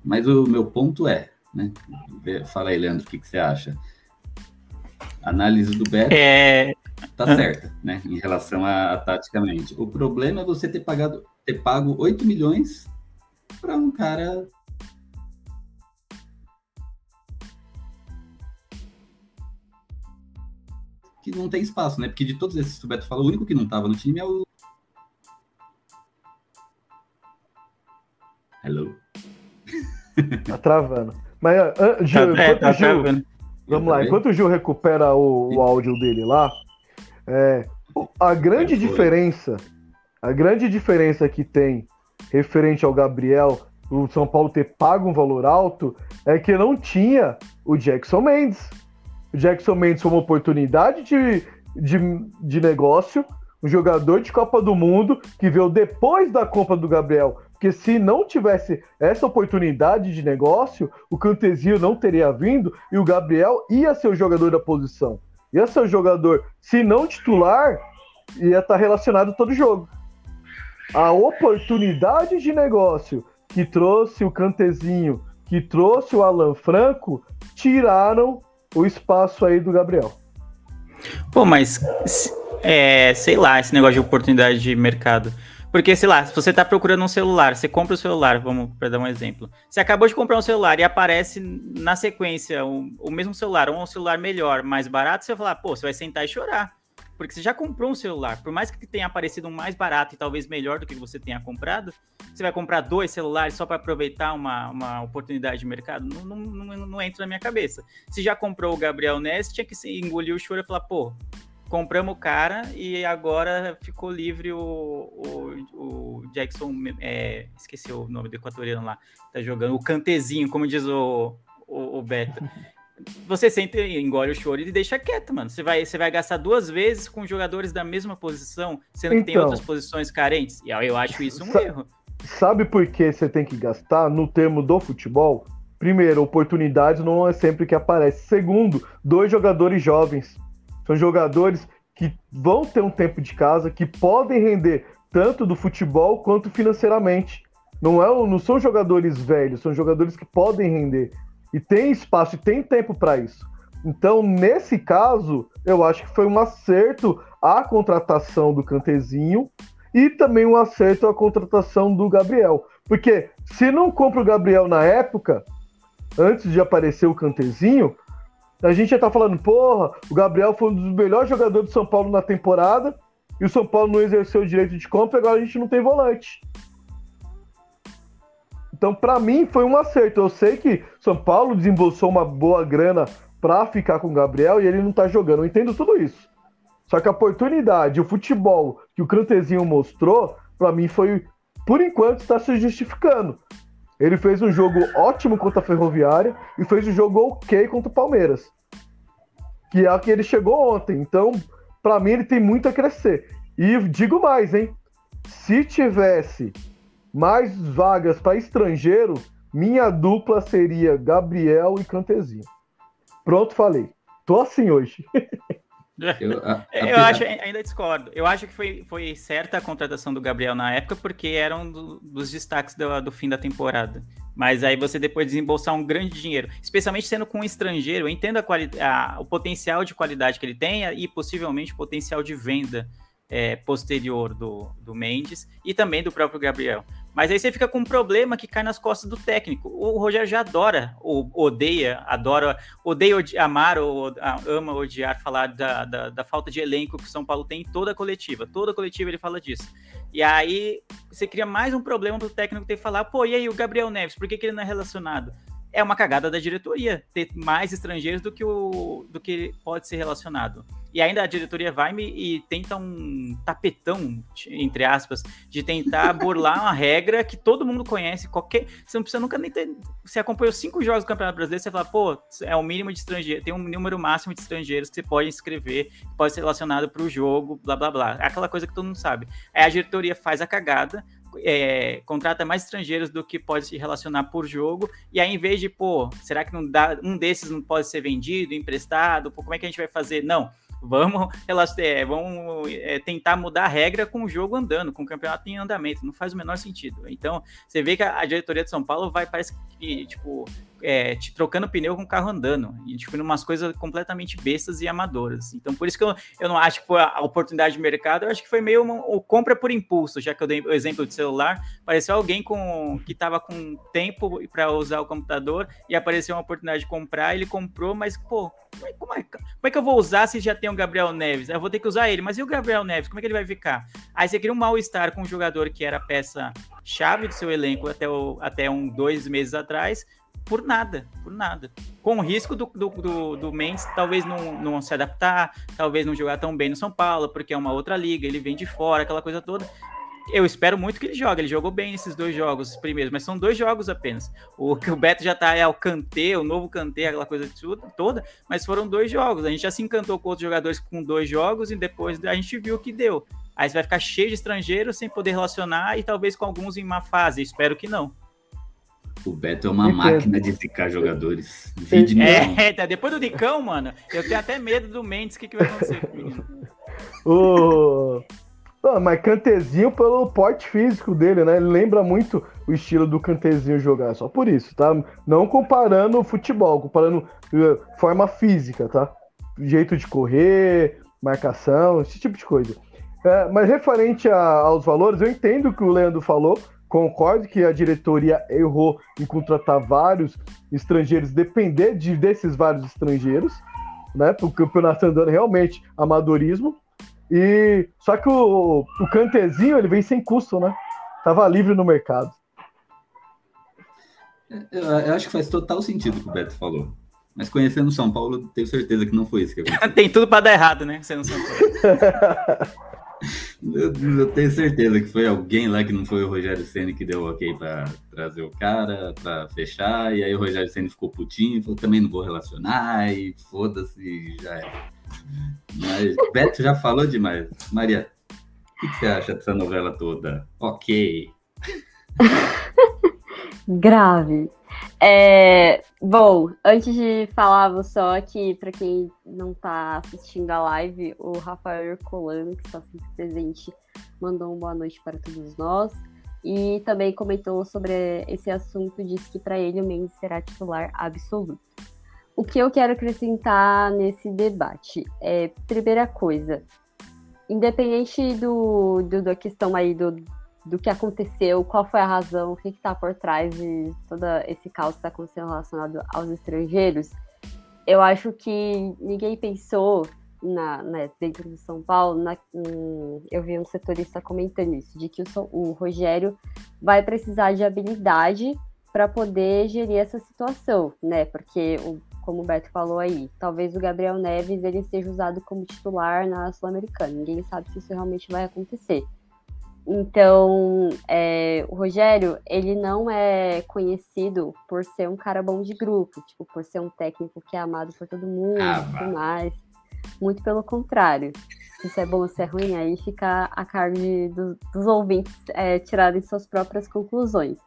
mas o meu ponto é, né? Fala aí, Leandro, o que, que você acha? A análise do Beto é... tá certa, né? Em relação a, a, taticamente. O problema é você ter pagado, ter pago 8 milhões para um cara que não tem espaço, né? Porque de todos esses que o Beto falou, o único que não estava no time é o. Hello. Tá travando. Mas, uh, Gil, tá, é, tá Gil, vamos lá, enquanto o Gil recupera o, o áudio dele lá, é, a grande diferença, a grande diferença que tem referente ao Gabriel, o São Paulo ter pago um valor alto, é que não tinha o Jackson Mendes. O Jackson Mendes foi uma oportunidade de, de, de negócio, um jogador de Copa do Mundo que veio depois da compra do Gabriel. Porque se não tivesse essa oportunidade de negócio, o Cantezinho não teria vindo e o Gabriel ia ser o jogador da posição. Ia ser o jogador, se não titular, ia estar relacionado todo jogo. A oportunidade de negócio que trouxe o Cantezinho, que trouxe o Alan Franco, tiraram o espaço aí do Gabriel. Pô, mas é, sei lá, esse negócio de oportunidade de mercado. Porque, sei lá, se você tá procurando um celular, você compra o celular, vamos para dar um exemplo. Você acabou de comprar um celular e aparece na sequência o, o mesmo celular, ou um celular melhor, mais barato, você vai falar, pô, você vai sentar e chorar. Porque você já comprou um celular. Por mais que tenha aparecido um mais barato e talvez melhor do que você tenha comprado, você vai comprar dois celulares só para aproveitar uma, uma oportunidade de mercado? Não, não, não, não, entra na minha cabeça. Se já comprou o Gabriel Ness, tinha que engolir o choro e falar, pô, compramos o cara e agora ficou livre o, o, o Jackson, é, esqueci o nome do equatoriano lá, tá jogando, o cantezinho, como diz o, o, o Beto. [LAUGHS] Você sente, engole o choro e deixa quieto, mano. Você vai, você vai gastar duas vezes com jogadores da mesma posição, sendo que então, tem outras posições carentes. E eu acho isso um erro. Sabe por que você tem que gastar no termo do futebol? Primeiro, oportunidades não é sempre que aparece. Segundo, dois jogadores jovens. São jogadores que vão ter um tempo de casa, que podem render tanto do futebol quanto financeiramente. Não, é, não são jogadores velhos, são jogadores que podem render. E tem espaço e tem tempo para isso. Então, nesse caso, eu acho que foi um acerto a contratação do Cantezinho e também um acerto a contratação do Gabriel. Porque se não compra o Gabriel na época, antes de aparecer o Cantezinho, a gente já tá falando, porra, o Gabriel foi um dos melhores jogadores do São Paulo na temporada e o São Paulo não exerceu o direito de compra, agora a gente não tem volante. Então, para mim, foi um acerto. Eu sei que São Paulo desembolsou uma boa grana para ficar com o Gabriel e ele não tá jogando. Eu entendo tudo isso. Só que a oportunidade, o futebol que o Crantezinho mostrou, para mim foi, por enquanto, está se justificando. Ele fez um jogo ótimo contra a Ferroviária e fez um jogo ok contra o Palmeiras. Que é a que ele chegou ontem. Então, para mim, ele tem muito a crescer. E digo mais, hein? Se tivesse mais vagas para estrangeiro, minha dupla seria Gabriel e Cantezinho. Pronto, falei. Tô assim hoje. [LAUGHS] [LAUGHS] Eu, a, a... eu acho, ainda discordo. Eu acho que foi, foi certa a contratação do Gabriel na época, porque era um do, dos destaques do, do, fim da temporada. Mas aí você depois desembolsar um grande dinheiro, especialmente sendo com um estrangeiro, eu entendo a, o potencial de qualidade que ele tem e possivelmente o potencial de venda é, posterior do, do Mendes e também do próprio Gabriel. Mas aí você fica com um problema que cai nas costas do técnico. O Rogério já adora, ou odeia, adora, odeia amar ou ama odiar falar da, da, da, falta de elenco que o São Paulo tem em toda a coletiva. Toda a coletiva ele fala disso. E aí você cria mais um problema para o técnico ter que falar, pô, e aí o Gabriel Neves, por que, que ele não é relacionado? É uma cagada da diretoria ter mais estrangeiros do que o do que pode ser relacionado. E ainda a diretoria vai me e tenta um tapetão, entre aspas, de tentar [LAUGHS] burlar uma regra que todo mundo conhece. Qualquer. Você não precisa nunca nem ter. Você acompanhou cinco jogos do Campeonato Brasileiro, você fala, pô, é o mínimo de estrangeiros, tem um número máximo de estrangeiros que você pode inscrever, pode ser relacionado para o jogo, blá blá blá. É aquela coisa que todo mundo sabe. Aí a diretoria faz a cagada, é, contrata mais estrangeiros do que pode se relacionar por jogo, e aí em vez de, pô, será que não dá, um desses não pode ser vendido, emprestado, pô, como é que a gente vai fazer? Não, vamos, é, vamos é, tentar mudar a regra com o jogo andando, com o campeonato em andamento, não faz o menor sentido. Então, você vê que a, a diretoria de São Paulo vai, parece que, tipo, é, te trocando pneu com o carro andando. E, tipo, umas coisas completamente bestas e amadoras. Então, por isso que eu, eu não acho que foi a oportunidade de mercado, eu acho que foi meio uma, uma compra por impulso, já que eu dei o exemplo de celular. Apareceu alguém com que estava com tempo para usar o computador e apareceu uma oportunidade de comprar, ele comprou, mas, pô, como é, como é, como é que eu vou usar se já tem o Gabriel Neves? Eu vou ter que usar ele, mas e o Gabriel Neves? Como é que ele vai ficar? Aí você cria um mal-estar com um jogador que era peça chave do seu elenco até, o, até um dois meses atrás, por nada, por nada. Com o risco do, do, do, do Mendes talvez não, não se adaptar, talvez não jogar tão bem no São Paulo, porque é uma outra liga, ele vem de fora, aquela coisa toda. Eu espero muito que ele jogue. Ele jogou bem nesses dois jogos primeiros, mas são dois jogos apenas. O que o Beto já tá é o Kanté, o novo Kanté, aquela coisa toda, mas foram dois jogos. A gente já se encantou com outros jogadores com dois jogos e depois a gente viu o que deu. Aí você vai ficar cheio de estrangeiros sem poder relacionar e talvez com alguns em má fase. Espero que não. O Beto é uma máquina de ficar jogadores. Vídeo é, [LAUGHS] tá, depois do Dicão, mano, eu tenho até medo do Mendes, o que, que vai acontecer comigo? [LAUGHS] o... Oh, mas Cantezinho pelo porte físico dele, né? Ele lembra muito o estilo do Cantezinho jogar, só por isso, tá? Não comparando futebol, comparando uh, forma física, tá? Jeito de correr, marcação, esse tipo de coisa. É, mas referente a, aos valores, eu entendo o que o Leandro falou, Concordo que a diretoria errou em contratar vários estrangeiros, depender de, desses vários estrangeiros, né? Para o campeonato andando realmente amadorismo. E só que o, o cantezinho ele vem sem custo, né? Tava livre no mercado. Eu, eu acho que faz total sentido o que o Beto falou. Mas conhecendo São Paulo, tenho certeza que não foi isso que [LAUGHS] aconteceu. Tem tudo para dar errado, né? Sendo São Paulo. [LAUGHS] eu, eu, tenho certeza que foi alguém lá que não foi o Rogério Senna que deu ok para trazer o cara, para fechar, e aí o Rogério Senna ficou putinho, falou também não vou relacionar, e foda-se, já é. Mas Beto já falou demais. Maria, o que, que você acha dessa novela toda? Ok. [LAUGHS] Grave. É, bom, antes de falar, vou só que, para quem não está assistindo a live, o Rafael Herculano, que está sempre presente, mandou uma boa noite para todos nós. E também comentou sobre esse assunto, disse que para ele o Mendes será titular absoluto. O que eu quero acrescentar nesse debate é, primeira coisa, independente do, do da questão aí do, do que aconteceu, qual foi a razão, o que está por trás de todo esse caos que está acontecendo relacionado aos estrangeiros, eu acho que ninguém pensou na, né, dentro de São Paulo, na, eu vi um setorista comentando isso, de que o, o Rogério vai precisar de habilidade para poder gerir essa situação, né? Porque, o, como o Beto falou aí, talvez o Gabriel Neves ele seja usado como titular na Sul-Americana. Ninguém sabe se isso realmente vai acontecer. Então, é, o Rogério, ele não é conhecido por ser um cara bom de grupo, tipo, por ser um técnico que é amado por todo mundo ah, e tudo mais. Muito pelo contrário. Se isso é bom ou se é ruim, aí fica a cargo de, dos, dos ouvintes é, tirarem suas próprias conclusões.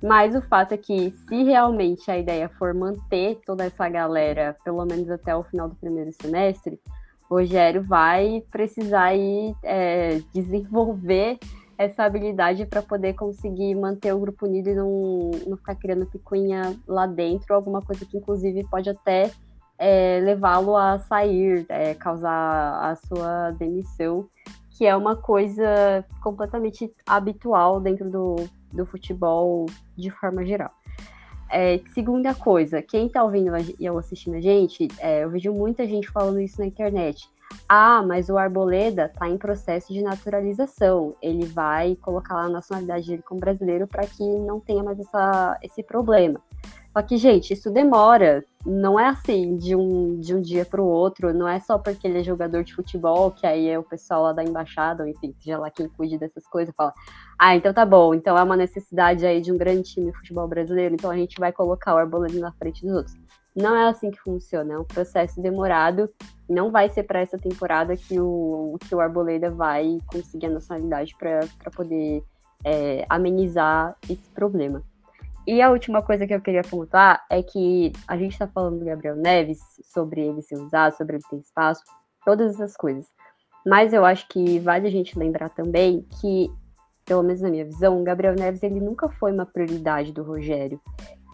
Mas o fato é que, se realmente a ideia for manter toda essa galera, pelo menos até o final do primeiro semestre, Rogério vai precisar aí, é, desenvolver essa habilidade para poder conseguir manter o grupo unido e não, não ficar criando picuinha lá dentro, alguma coisa que inclusive pode até é, levá-lo a sair, é, causar a sua demissão, que é uma coisa completamente habitual dentro do, do futebol de forma geral. É, segunda coisa, quem tá ouvindo e assistindo a gente, é, eu vejo muita gente falando isso na internet. Ah, mas o Arboleda tá em processo de naturalização. Ele vai colocar lá a nacionalidade dele como brasileiro para que não tenha mais essa, esse problema. Só que, gente, isso demora. Não é assim de um, de um dia para o outro. Não é só porque ele é jogador de futebol, que aí é o pessoal lá da embaixada, ou enfim, seja lá quem cuide dessas coisas, fala: ah, então tá bom. Então é uma necessidade aí de um grande time de futebol brasileiro. Então a gente vai colocar o Arboleda na frente dos outros. Não é assim que funciona. É um processo demorado. Não vai ser para essa temporada que o, que o Arboleda vai conseguir a nacionalidade para poder é, amenizar esse problema. E a última coisa que eu queria pontuar é que a gente está falando do Gabriel Neves, sobre ele ser usado, sobre ele ter espaço, todas essas coisas. Mas eu acho que vale a gente lembrar também que, pelo menos na minha visão, o Gabriel Neves ele nunca foi uma prioridade do Rogério.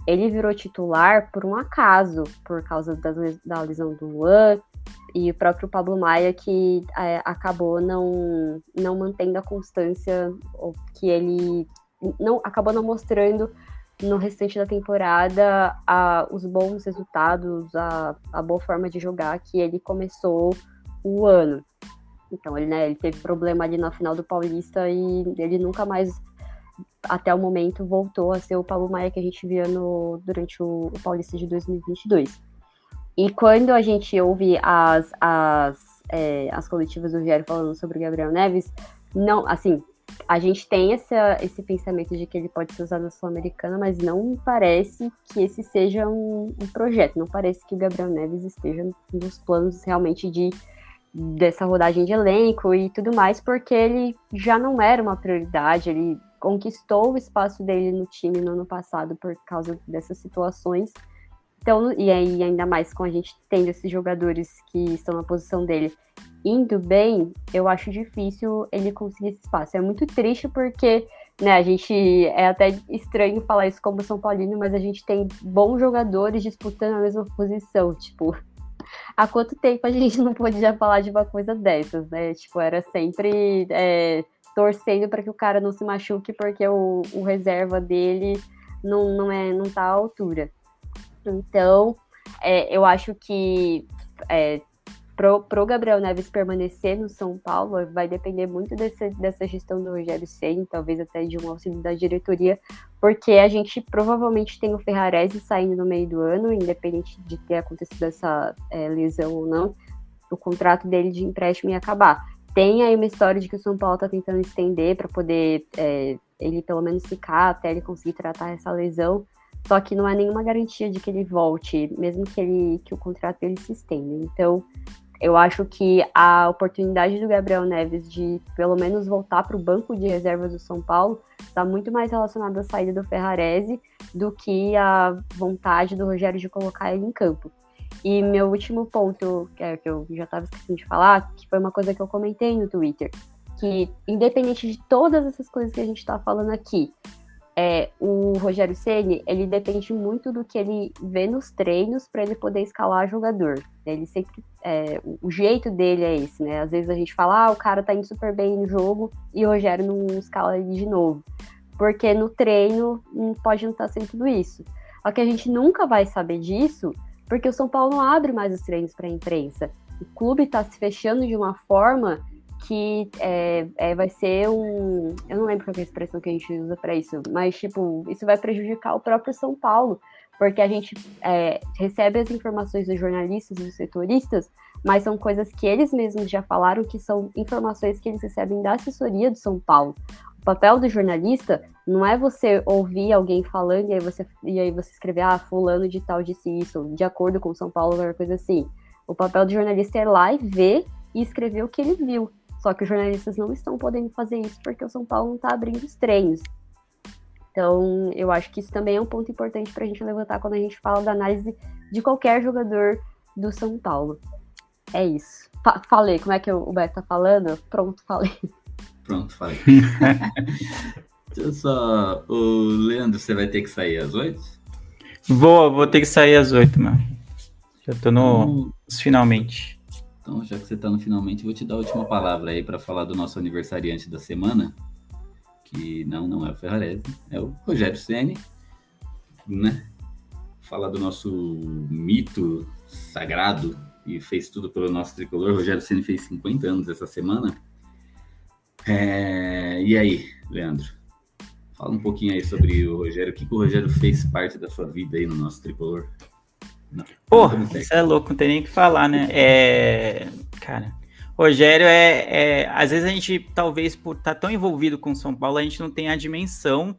Ele virou titular por um acaso, por causa da, da lesão do Luan e o próprio Pablo Maia, que é, acabou não, não mantendo a constância, que ele não acabou não mostrando no restante da temporada a, os bons resultados, a, a boa forma de jogar que ele começou o ano. Então, ele, né, ele teve problema ali na final do Paulista e ele nunca mais, até o momento, voltou a ser o Paulo Maia que a gente via no, durante o, o Paulista de 2022. E quando a gente ouve as, as, é, as coletivas do Diário falando sobre o Gabriel Neves, não, assim, a gente tem essa, esse pensamento de que ele pode ser usado na Sul-Americana, mas não parece que esse seja um, um, projeto. Não parece que o Gabriel Neves esteja nos planos realmente de dessa rodagem de elenco e tudo mais, porque ele já não era uma prioridade. Ele conquistou o espaço dele no time no ano passado por causa dessas situações. Então, e aí ainda mais com a gente tendo esses jogadores que estão na posição dele indo bem, eu acho difícil ele conseguir esse espaço. É muito triste porque, né, a gente é até estranho falar isso como São Paulino, mas a gente tem bons jogadores disputando a mesma posição, tipo, [LAUGHS] há quanto tempo a gente não podia falar de uma coisa dessas, né? Tipo, era sempre é, torcendo para que o cara não se machuque porque o, o reserva dele não, não, é, não tá à altura. Então, é, eu acho que é, pro, pro Gabriel Neves permanecer no São Paulo vai depender muito desse, dessa gestão do Rogério Ceni, talvez até de um auxílio da diretoria, porque a gente provavelmente tem o Ferrarese saindo no meio do ano, independente de ter acontecido essa é, lesão ou não, o contrato dele de empréstimo ia acabar. Tem aí uma história de que o São Paulo está tentando estender para poder é, ele pelo menos ficar até ele conseguir tratar essa lesão. Só que não há nenhuma garantia de que ele volte, mesmo que ele que o contrato dele se estenda. Então, eu acho que a oportunidade do Gabriel Neves de pelo menos voltar para o banco de reservas do São Paulo está muito mais relacionada à saída do Ferrarese do que a vontade do Rogério de colocar ele em campo. E meu último ponto, que, é, que eu já estava esquecendo de falar, que foi uma coisa que eu comentei no Twitter, que independente de todas essas coisas que a gente está falando aqui, é, o Rogério Ceni ele depende muito do que ele vê nos treinos para ele poder escalar jogador. Ele sempre, é, o jeito dele é esse, né? Às vezes a gente fala, ah, o cara tá indo super bem no jogo e o Rogério não escala ele de novo, porque no treino pode não estar tá sendo tudo isso. Só que a gente nunca vai saber disso, porque o São Paulo não abre mais os treinos para a imprensa. O clube está se fechando de uma forma que é, é, vai ser um. Eu não lembro qual é a expressão que a gente usa para isso, mas, tipo, isso vai prejudicar o próprio São Paulo, porque a gente é, recebe as informações dos jornalistas e dos setoristas, mas são coisas que eles mesmos já falaram que são informações que eles recebem da assessoria do São Paulo. O papel do jornalista não é você ouvir alguém falando e aí você, e aí você escrever, ah, fulano de tal disse isso, de acordo com São Paulo, ou coisa assim. O papel do jornalista é ir lá e ver e escrever o que ele viu. Só que os jornalistas não estão podendo fazer isso porque o São Paulo não está abrindo os treinos. Então, eu acho que isso também é um ponto importante para a gente levantar quando a gente fala da análise de qualquer jogador do São Paulo. É isso. Fa falei, como é que o Beto tá falando? Pronto, falei. Pronto, falei. [LAUGHS] Deixa eu só. O Leandro, você vai ter que sair às oito? Vou, vou ter que sair às oito, mano. Já tô no. Hum. Finalmente. Então, já que você está no finalmente, vou te dar a última palavra aí para falar do nosso aniversariante da semana, que não, não é o Ferrarese, é o Rogério Ceni, né? Falar do nosso mito sagrado e fez tudo pelo nosso tricolor. Rogério Ceni fez 50 anos essa semana. É... E aí, Leandro? Fala um pouquinho aí sobre o Rogério. O que, que o Rogério fez parte da sua vida aí no nosso tricolor? Porra, isso é louco, não tem nem o que falar, né? É. Cara. Rogério é, é, Às vezes a gente, talvez por estar tá tão envolvido com São Paulo, a gente não tem a dimensão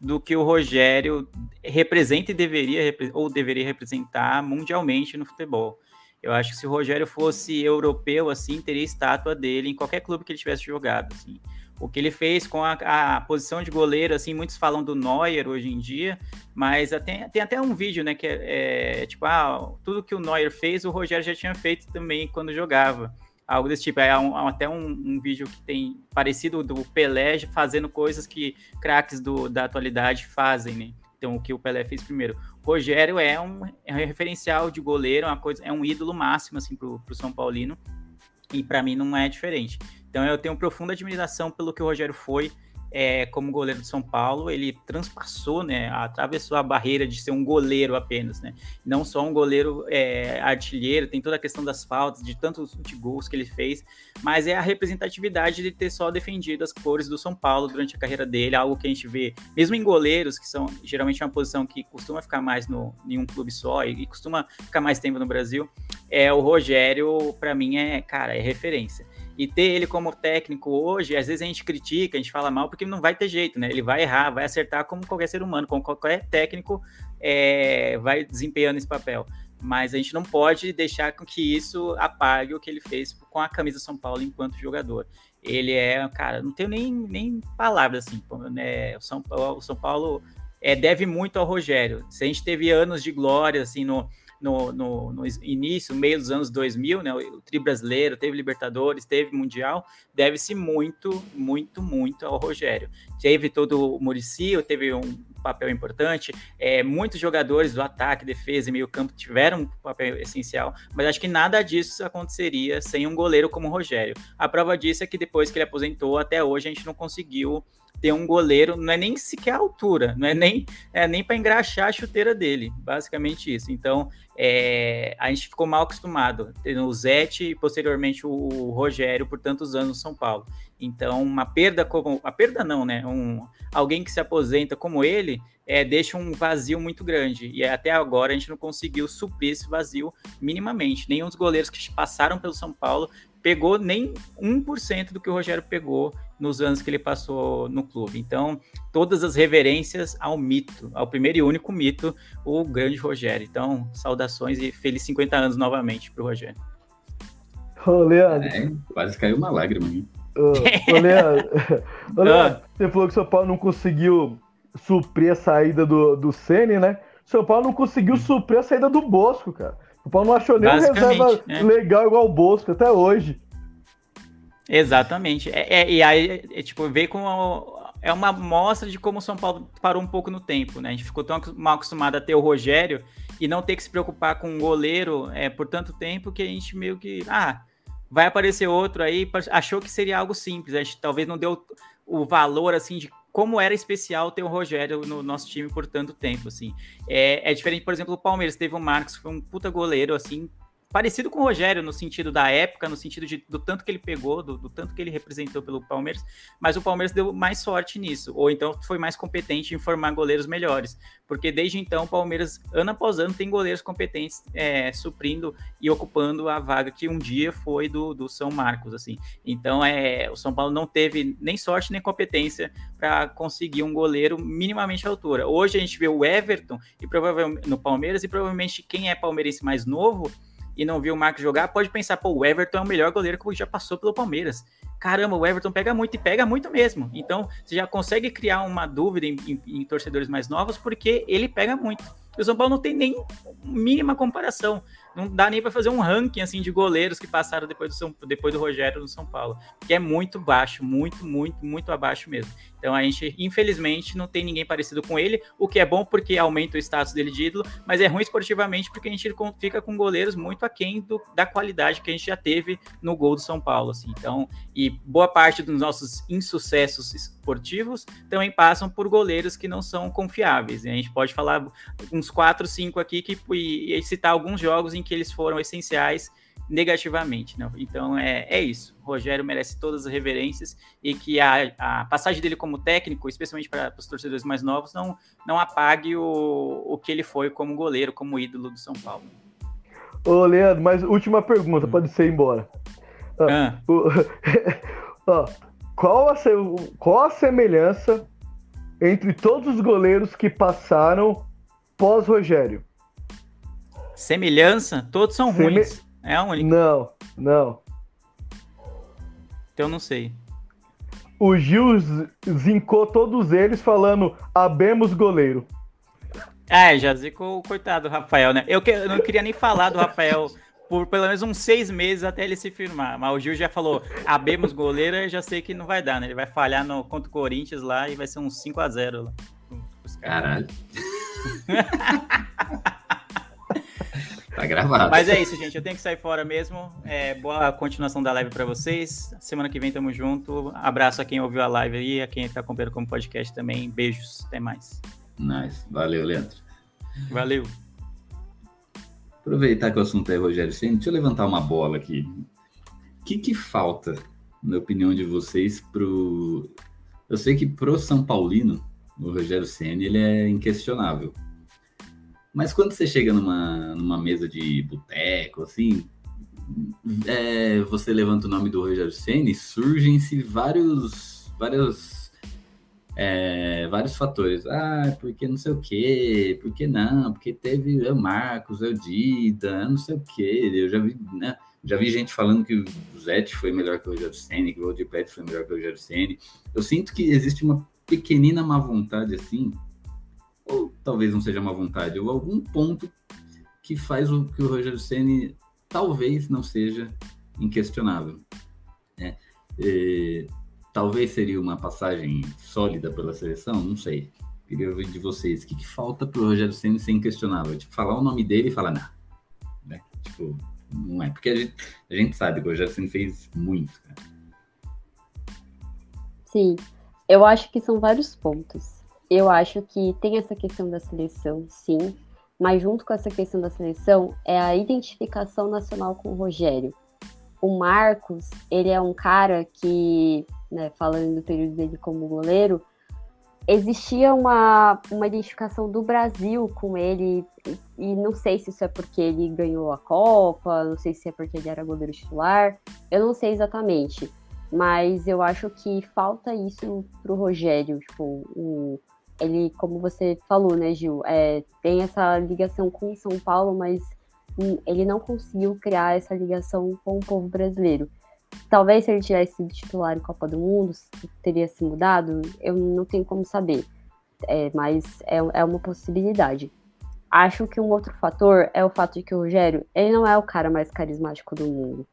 do que o Rogério representa e deveria, ou deveria representar mundialmente no futebol. Eu acho que se o Rogério fosse europeu, assim, teria estátua dele em qualquer clube que ele tivesse jogado, assim o que ele fez com a, a, posição de goleiro, assim, muitos falam do Neuer hoje em dia, mas tem, tem até um vídeo, né, que é, é, tipo, ah, tudo que o Neuer fez, o Rogério já tinha feito também quando jogava. Algo desse tipo, é um, até um, um, vídeo que tem parecido do Pelé fazendo coisas que craques do, da atualidade fazem, né? Então, o que o Pelé fez primeiro. O Rogério é um, é um referencial de goleiro, é uma coisa, é um ídolo máximo, assim, pro, pro São Paulino, e para mim não é diferente. Então eu tenho profunda admiração pelo que o Rogério foi é, como goleiro de São Paulo. Ele transpassou, né, atravessou a barreira de ser um goleiro apenas, né? Não só um goleiro é, artilheiro, tem toda a questão das faltas, de tantos de gols que ele fez, mas é a representatividade de ter só defendido as cores do São Paulo durante a carreira dele, algo que a gente vê, mesmo em goleiros, que são geralmente uma posição que costuma ficar mais no, em um clube só e, e costuma ficar mais tempo no Brasil, é o Rogério, para mim, é, cara, é referência. E ter ele como técnico hoje, às vezes a gente critica, a gente fala mal, porque não vai ter jeito, né? Ele vai errar, vai acertar como qualquer ser humano, como qualquer técnico é, vai desempenhando esse papel. Mas a gente não pode deixar com que isso apague o que ele fez com a camisa São Paulo enquanto jogador. Ele é, cara, não tenho nem, nem palavras assim. Né? O São Paulo, o São Paulo é, deve muito ao Rogério. Se a gente teve anos de glória, assim, no, no, no, no, início, meio dos anos 2000, né? O Tri Brasileiro, teve Libertadores, teve Mundial, deve-se muito, muito, muito ao Rogério. Teve todo o Murici, teve um papel importante. É, muitos jogadores do ataque, defesa e meio campo tiveram um papel essencial, mas acho que nada disso aconteceria sem um goleiro como o Rogério. A prova disso é que depois que ele aposentou, até hoje a gente não conseguiu ter um goleiro, não é nem sequer a altura, não é nem, é nem para engraxar a chuteira dele, basicamente isso. Então, é, a gente ficou mal acostumado, tendo o Zete e posteriormente o Rogério por tantos anos no São Paulo. Então, uma perda como. A perda não, né? Um, alguém que se aposenta como ele é, deixa um vazio muito grande. E até agora a gente não conseguiu suprir esse vazio minimamente. Nenhum dos goleiros que passaram pelo São Paulo pegou nem 1% do que o Rogério pegou nos anos que ele passou no clube. Então, todas as reverências ao mito, ao primeiro e único mito, o grande Rogério. Então, saudações e feliz 50 anos novamente para o Rogério. Ô, Leandro. É, quase caiu uma lágrima. Hein? Ô, ô, Leandro, [LAUGHS] [LAUGHS] ô, Leandro você falou que o São Paulo não conseguiu suprir a saída do, do Sene, né? O São Paulo não conseguiu suprir a saída do Bosco, cara. O Paulo não achou nem reserva né? legal igual o Bosco até hoje. Exatamente. É, é, e aí, é, tipo, ver com. É uma mostra de como o São Paulo parou um pouco no tempo, né? A gente ficou tão mal acostumado a ter o Rogério e não ter que se preocupar com um goleiro é, por tanto tempo que a gente meio que. Ah, vai aparecer outro aí. Achou que seria algo simples. A gente talvez não deu o valor, assim, de como era especial ter o Rogério no nosso time por tanto tempo, assim. É, é diferente, por exemplo, o Palmeiras teve o Marcos, foi um puta goleiro, assim, parecido com o Rogério no sentido da época, no sentido de, do tanto que ele pegou, do, do, tanto que ele representou pelo Palmeiras, mas o Palmeiras deu mais sorte nisso, ou então foi mais competente em formar goleiros melhores, porque desde então o Palmeiras, ano após ano, tem goleiros competentes é, suprindo e ocupando a vaga que um dia foi do, do São Marcos, assim. Então é, o São Paulo não teve nem sorte nem competência para conseguir um goleiro minimamente à altura. Hoje a gente vê o Everton e provavelmente no Palmeiras e provavelmente quem é palmeirense mais novo e não viu o Marcos jogar, pode pensar, pô, o Everton é o melhor goleiro que já passou pelo Palmeiras. Caramba, o Everton pega muito e pega muito mesmo. Então, você já consegue criar uma dúvida em, em, em torcedores mais novos, porque ele pega muito. E o São Paulo não tem nem mínima comparação. Não dá nem para fazer um ranking assim de goleiros que passaram depois do, São, depois do Rogério no São Paulo, que é muito baixo, muito, muito, muito abaixo mesmo. Então a gente, infelizmente, não tem ninguém parecido com ele, o que é bom porque aumenta o status dele de ídolo, mas é ruim esportivamente porque a gente fica com goleiros muito aquém do, da qualidade que a gente já teve no gol do São Paulo. Assim. Então, e boa parte dos nossos insucessos esportivos também passam por goleiros que não são confiáveis. A gente pode falar uns quatro, cinco aqui que, e, e citar alguns jogos em que eles foram essenciais negativamente. Né? Então é, é isso. O Rogério merece todas as reverências e que a, a passagem dele como técnico, especialmente para os torcedores mais novos, não, não apague o, o que ele foi como goleiro, como ídolo do São Paulo. Ô, Leandro, mas última pergunta, hum. pode ser embora. Ah, ah. [LAUGHS] Qual, a, qual a semelhança entre todos os goleiros que passaram pós-Rogério? Semelhança? Todos são Seme... ruins. É a única. Não, não. Então não sei. O Gil zincou todos eles falando abemos goleiro. É, já zicou o coitado do Rafael, né? Eu, que, eu não queria nem falar do Rafael por pelo menos uns seis meses até ele se firmar. Mas o Gil já falou, abemos goleiro, eu já sei que não vai dar, né? Ele vai falhar no, contra o Corinthians lá e vai ser uns 5 a 0 lá. Caralho. [LAUGHS] Tá gravado. Mas é isso, gente. Eu tenho que sair fora mesmo. É, boa continuação da live para vocês. Semana que vem tamo junto. Abraço a quem ouviu a live aí, a quem tá acompanhando como podcast também. Beijos. Até mais. Nice. Valeu, Leandro. Valeu. Aproveitar que o assunto é Rogério Senna, deixa eu levantar uma bola aqui. O que, que falta, na opinião de vocês, pro. Eu sei que pro São Paulino, o Rogério Senna, ele é inquestionável. Mas quando você chega numa, numa mesa de boteco, assim, é, você levanta o nome do Rogério Senna surgem-se vários, vários, é, vários fatores. Ah, porque não sei o quê, porque não, porque teve o Marcos, o Dida, não sei o quê. Eu já vi, né? Já vi gente falando que o Zete foi melhor que o Rogério Senna, que o Pet foi melhor que o Rogério Senna. Eu sinto que existe uma pequenina má vontade, assim, ou talvez não seja uma vontade, ou algum ponto que faz o que o Rogério Ceni talvez não seja inquestionável. Né? E, talvez seria uma passagem sólida pela seleção, não sei. Queria ouvir de vocês. O que, que falta pro Rogério Senna ser inquestionável? Tipo, falar o nome dele e falar, não. Né? Tipo, não é. Porque a gente, a gente sabe que o Rogério Senna fez muito. Cara. Sim, eu acho que são vários pontos. Eu acho que tem essa questão da seleção, sim, mas junto com essa questão da seleção é a identificação nacional com o Rogério. O Marcos, ele é um cara que, né, falando do período dele como goleiro, existia uma, uma identificação do Brasil com ele, e não sei se isso é porque ele ganhou a Copa, não sei se é porque ele era goleiro titular, eu não sei exatamente, mas eu acho que falta isso pro Rogério, tipo, o, ele, como você falou, né, Gil, é, tem essa ligação com São Paulo, mas ele não conseguiu criar essa ligação com o povo brasileiro. Talvez se ele tivesse sido titular em Copa do Mundo, teria se mudado, eu não tenho como saber, é, mas é, é uma possibilidade. Acho que um outro fator é o fato de que o Rogério, ele não é o cara mais carismático do mundo.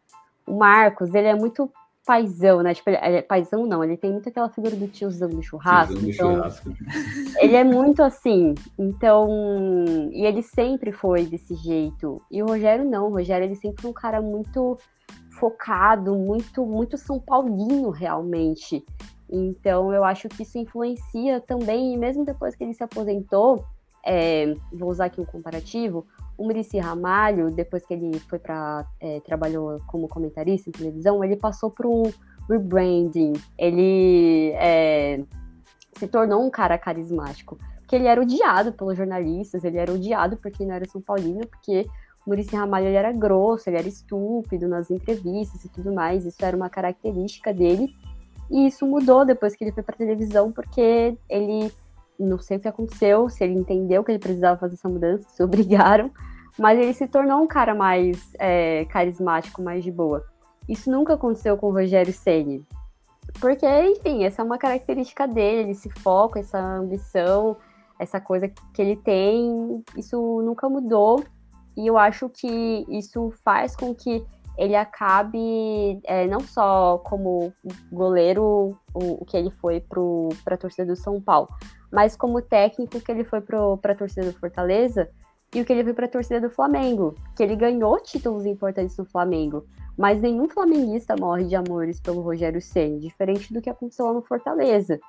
O Marcos, ele é muito paizão, né? Tipo, ele, é paizão não, ele tem muito aquela figura do tiozão do churrasco. Tiozão do então, churrasco. [LAUGHS] Ele é muito assim. Então, e ele sempre foi desse jeito. E o Rogério não, o Rogério ele sempre foi um cara muito focado, muito muito São Paulino realmente. Então, eu acho que isso influencia também, e mesmo depois que ele se aposentou, é, vou usar aqui um comparativo, o Murici Ramalho, depois que ele foi para é, trabalhou como comentarista em televisão, ele passou por um rebranding. Ele é, se tornou um cara carismático, porque ele era odiado pelos jornalistas, ele era odiado por quem não era São Paulino, porque Murici Ramalho ele era grosso, ele era estúpido nas entrevistas e tudo mais. Isso era uma característica dele. E isso mudou depois que ele foi para televisão, porque ele não sei o que aconteceu, se ele entendeu que ele precisava fazer essa mudança, se obrigaram, mas ele se tornou um cara mais é, carismático, mais de boa. Isso nunca aconteceu com o Rogério Ceni, porque, enfim, essa é uma característica dele, esse foco, essa ambição, essa coisa que ele tem, isso nunca mudou. E eu acho que isso faz com que ele acabe é, não só como goleiro, o, o que ele foi para a torcida do São Paulo, mas como técnico que ele foi para a torcida do Fortaleza, e o que ele veio para a torcida do Flamengo, que ele ganhou títulos importantes no Flamengo, mas nenhum flamenguista morre de amores pelo Rogério Ceni, diferente do que aconteceu lá no Fortaleza.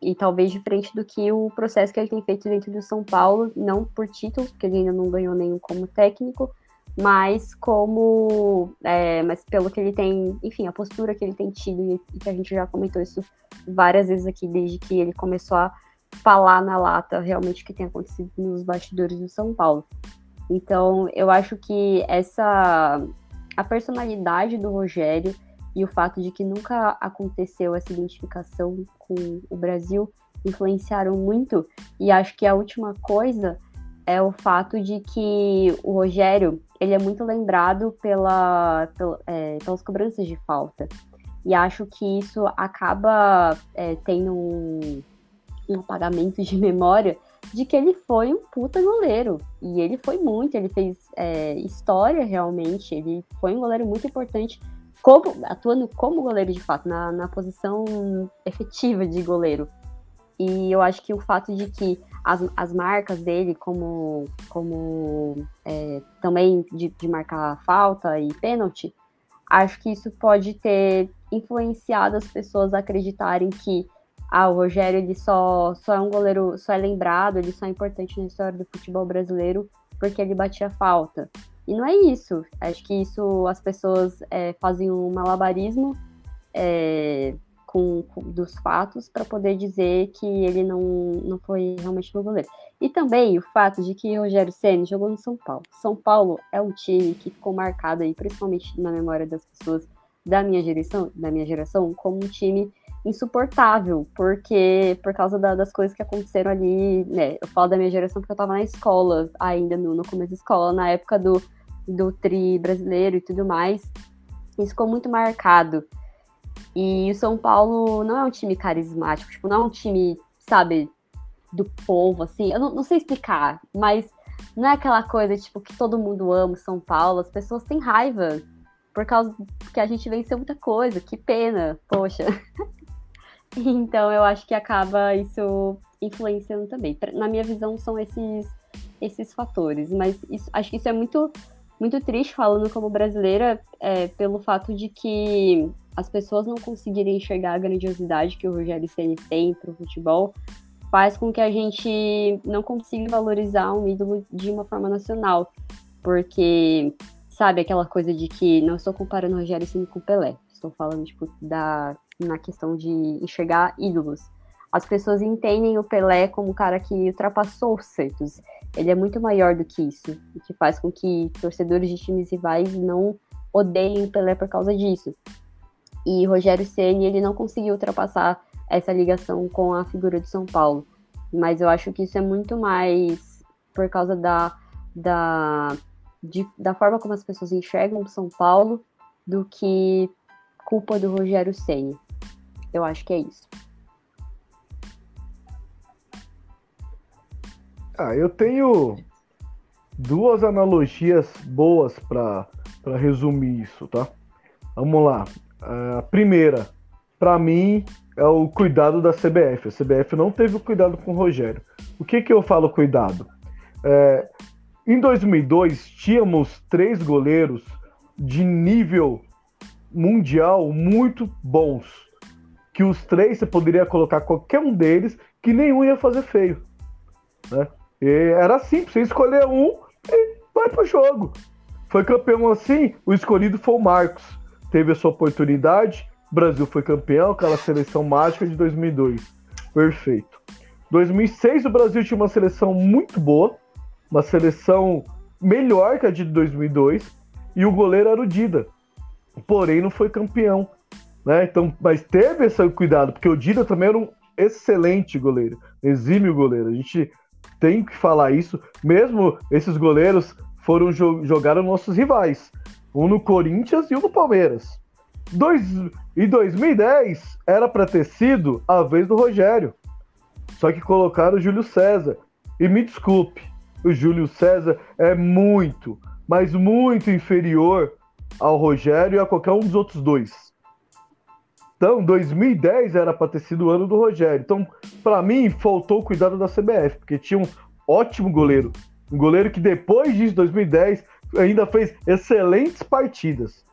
E talvez diferente do que o processo que ele tem feito dentro do São Paulo, não por títulos, porque ele ainda não ganhou nenhum como técnico, mas como é, mas pelo que ele tem, enfim, a postura que ele tem tido e que a gente já comentou isso várias vezes aqui desde que ele começou a falar na lata realmente o que tem acontecido nos bastidores do São Paulo. Então, eu acho que essa a personalidade do Rogério e o fato de que nunca aconteceu essa identificação com o Brasil influenciaram muito. E acho que a última coisa é o fato de que o Rogério ele é muito lembrado pela, pela é, pelas cobranças de falta. E acho que isso acaba é, tendo um, um apagamento de memória de que ele foi um puta goleiro. E ele foi muito, ele fez é, história realmente, ele foi um goleiro muito importante, como, atuando como goleiro de fato, na, na posição efetiva de goleiro. E eu acho que o fato de que as, as marcas dele, como, como é, também de, de marcar falta e pênalti, acho que isso pode ter influenciado as pessoas a acreditarem que ah, o Rogério ele só, só é um goleiro, só é lembrado, ele só é importante na história do futebol brasileiro porque ele batia falta. E não é isso. Acho que isso as pessoas é, fazem um malabarismo é, com, com, dos fatos para poder dizer que ele não, não foi realmente um goleiro. E também o fato de que Rogério Senna jogou no São Paulo. São Paulo é um time que ficou marcado aí, principalmente na memória das pessoas da minha geração, da minha geração, como um time insuportável, porque por causa da, das coisas que aconteceram ali, né? Eu falo da minha geração porque eu tava na escola, ainda no, no começo da escola, na época do, do tri brasileiro e tudo mais. Isso ficou muito marcado. E o São Paulo não é um time carismático, tipo, não é um time, sabe, do povo, assim. Eu não, não sei explicar, mas não é aquela coisa, tipo, que todo mundo ama São Paulo, as pessoas têm raiva por causa que a gente venceu muita coisa, que pena, poxa. [LAUGHS] Então eu acho que acaba isso influenciando também. Na minha visão, são esses, esses fatores. Mas isso, acho que isso é muito, muito triste, falando como brasileira, é, pelo fato de que as pessoas não conseguirem enxergar a grandiosidade que o Rogério Ceni tem para o futebol, faz com que a gente não consiga valorizar um ídolo de uma forma nacional. Porque, sabe, aquela coisa de que não estou comparando o Rogério Ceni com o Pelé. Estou falando, tipo, da, na questão de enxergar ídolos. As pessoas entendem o Pelé como um cara que ultrapassou os Santos. Ele é muito maior do que isso, o que faz com que torcedores de times rivais não odeiem o Pelé por causa disso. E Rogério Ceni ele não conseguiu ultrapassar essa ligação com a figura de São Paulo. Mas eu acho que isso é muito mais por causa da, da, de, da forma como as pessoas enxergam São Paulo do que culpa do Rogério Ceni. Eu acho que é isso. Ah, eu tenho duas analogias boas para resumir isso, tá? Vamos lá. A primeira, para mim, é o cuidado da CBF. A CBF não teve o cuidado com o Rogério. O que, que eu falo cuidado? É, em 2002, tínhamos três goleiros de nível mundial muito bons. Que os três você poderia colocar qualquer um deles, que nenhum ia fazer feio. Né? E era simples, você escolher um e vai pro jogo. Foi campeão assim, o escolhido foi o Marcos teve a sua oportunidade. O Brasil foi campeão, aquela seleção mágica de 2002. Perfeito. 2006 o Brasil tinha uma seleção muito boa, uma seleção melhor que a de 2002, e o goleiro era o Dida. Porém não foi campeão, né? Então, mas teve esse cuidado, porque o Dida também era um excelente goleiro, exímio goleiro. A gente tem que falar isso, mesmo esses goleiros foram jogaram nossos rivais. Um no Corinthians e um no Palmeiras. Dois, em 2010 era para ter sido a vez do Rogério. Só que colocaram o Júlio César. E me desculpe, o Júlio César é muito, mas muito inferior ao Rogério e a qualquer um dos outros dois. Então, 2010 era para ter sido o ano do Rogério. Então, para mim, faltou o cuidado da CBF, porque tinha um ótimo goleiro. Um goleiro que depois disso, 2010, ainda fez excelentes partidas.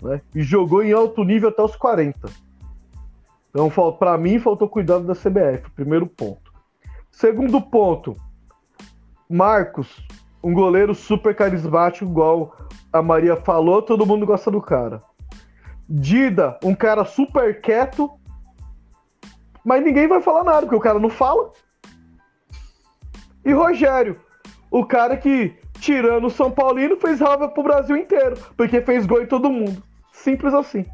Né? E jogou em alto nível até os 40. Então, para mim, faltou cuidado da CBF, primeiro ponto. Segundo ponto, Marcos, um goleiro super carismático, igual a Maria falou, todo mundo gosta do cara. Dida, um cara super quieto, mas ninguém vai falar nada, porque o cara não fala. E Rogério, o cara que tirando o São Paulino, fez raiva pro Brasil inteiro, porque fez gol em todo mundo. Simples assim.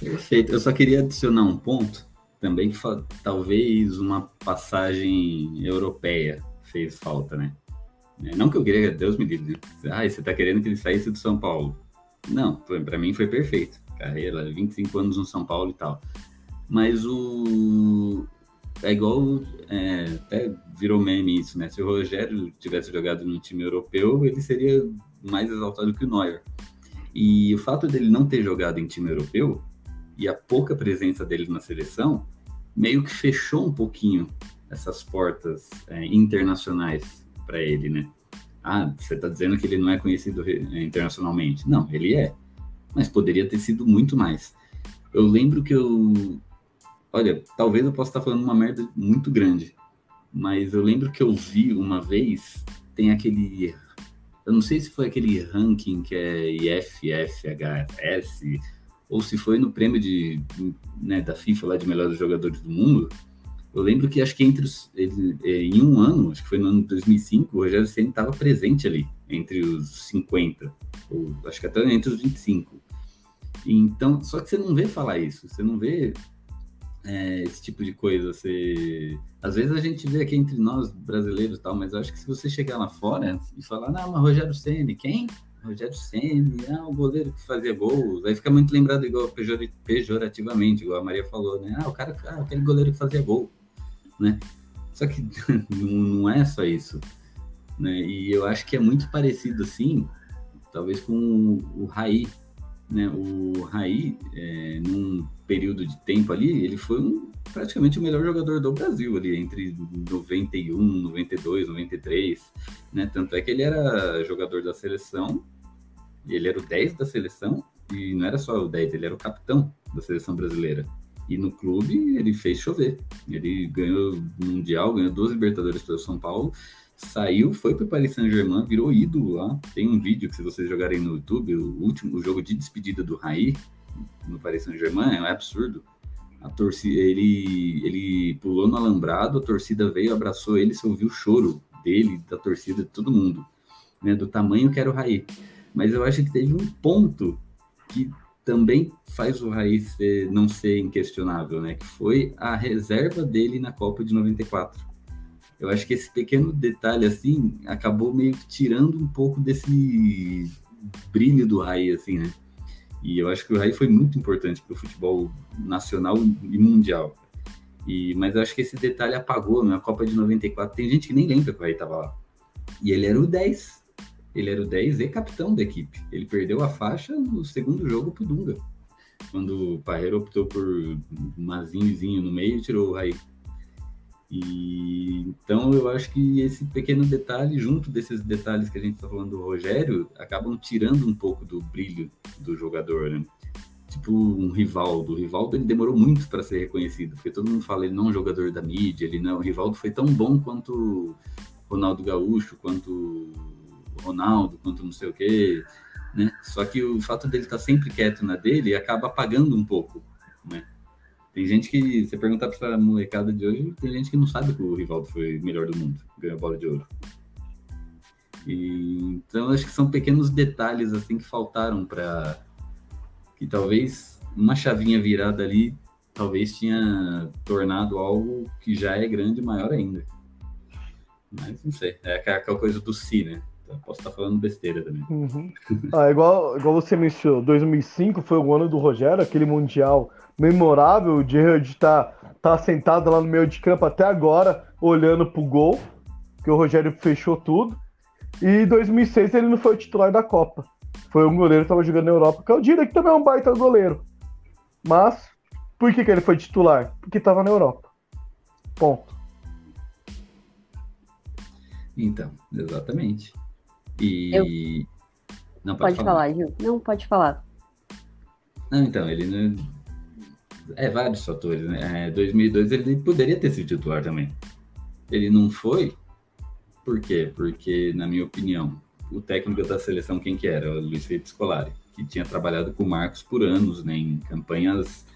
Perfeito. Eu só queria adicionar um ponto também que talvez uma passagem europeia fez falta, né? É, não que eu queria, Deus me livre, né? Ah, você tá querendo que ele saísse do São Paulo. Não, para mim foi perfeito. Carreira, 25 anos no São Paulo e tal. Mas o, é igual, é, até virou meme isso, né? Se o Rogério tivesse jogado no time europeu, ele seria mais exaltado que o Neuer. E o fato dele não ter jogado em time europeu e a pouca presença dele na seleção meio que fechou um pouquinho essas portas é, internacionais para ele, né? Ah, você está dizendo que ele não é conhecido internacionalmente? Não, ele é, mas poderia ter sido muito mais. Eu lembro que eu Olha, talvez eu possa estar falando uma merda muito grande, mas eu lembro que eu vi uma vez, tem aquele. Eu não sei se foi aquele ranking que é IFFHS, ou se foi no prêmio de, né, da FIFA lá de melhores jogadores do mundo. Eu lembro que acho que entre os, ele, é, em um ano, acho que foi no ano de 2005, o Rogério Senna estava presente ali, entre os 50, ou acho que até entre os 25. Então, só que você não vê falar isso, você não vê é, esse tipo de coisa. Você... Às vezes a gente vê aqui entre nós brasileiros tal, mas eu acho que se você chegar lá fora e falar, não, mas Rogério Ceni, quem? Rogério Ceni, ah, o goleiro que fazia gols, aí fica muito lembrado igual pejor, pejorativamente, igual a Maria falou, né? Ah, o cara, ah, aquele goleiro que fazia gol, né? Só que [LAUGHS] não é só isso, né? E eu acho que é muito parecido assim, talvez com o, Raí, né? O Raí, é, num período de tempo ali, ele foi um praticamente o melhor jogador do Brasil ali, entre 91, 92, 93, né? Tanto é que ele era jogador da seleção, ele era o 10 da seleção, e não era só o 10, ele era o capitão da seleção brasileira. E no clube ele fez chover. Ele ganhou o Mundial, ganhou duas Libertadores pelo São Paulo, saiu, foi para o Paris Saint-Germain, virou ídolo lá. Tem um vídeo que se vocês jogarem no YouTube, o último o jogo de despedida do Raí no Paris Saint-Germain, é um absurdo. A torcida, ele, ele pulou no alambrado, a torcida veio, abraçou ele, você ouviu o choro dele, da torcida, de todo mundo, né, do tamanho que era o Raí. Mas eu acho que teve um ponto que também faz o Raí ser, não ser inquestionável, né? Que foi a reserva dele na Copa de 94. Eu acho que esse pequeno detalhe, assim, acabou meio que tirando um pouco desse brilho do Raí, assim, né? E eu acho que o Raí foi muito importante para o futebol nacional e mundial. E, mas eu acho que esse detalhe apagou na Copa de 94. Tem gente que nem lembra que o Raí estava lá. E ele era o 10 ele era o 10 e capitão da equipe. Ele perdeu a faixa no segundo jogo pro Dunga. Quando o Parreira optou por Mazinhozinho no meio e tirou o Raí. E, então eu acho que esse pequeno detalhe, junto desses detalhes que a gente está falando do Rogério, acabam tirando um pouco do brilho do jogador, né? Tipo um Rivaldo. O Rivaldo ele demorou muito para ser reconhecido, porque todo mundo fala ele não é um jogador da mídia, ele não. O Rivaldo foi tão bom quanto Ronaldo Gaúcho, quanto Ronaldo, quanto não sei o quê, né? Só que o fato dele estar tá sempre quieto na dele acaba apagando um pouco, né? Tem gente que, você perguntar para a molecada de hoje, tem gente que não sabe que o Rivaldo foi o melhor do mundo, ganhou a bola de ouro. E, então, acho que são pequenos detalhes assim que faltaram para que talvez uma chavinha virada ali talvez tinha tornado algo que já é grande maior ainda. Mas não sei, é aquela coisa do si, né? Posso estar falando besteira também. Uhum. Ah, igual, igual você mencionou, 2005 foi o ano do Rogério, aquele Mundial memorável de estar tá, tá sentado lá no meio de campo até agora, olhando pro gol, que o Rogério fechou tudo. E 2006 ele não foi o titular da Copa. Foi um goleiro que estava jogando na Europa, que eu diria que também é um baita goleiro. Mas, por que, que ele foi titular? Porque estava na Europa. Ponto. Então, exatamente. E. Eu... Não, pode, pode falar. falar, Gil. Não, pode falar. Não, então, ele não. É vários fatores, né? É, 2002 ele poderia ter sido titular também. Ele não foi. Por quê? Porque, na minha opinião, o técnico da seleção, quem que era? O Luiz Felipe Scolari, que tinha trabalhado com o Marcos por anos, né? Em campanhas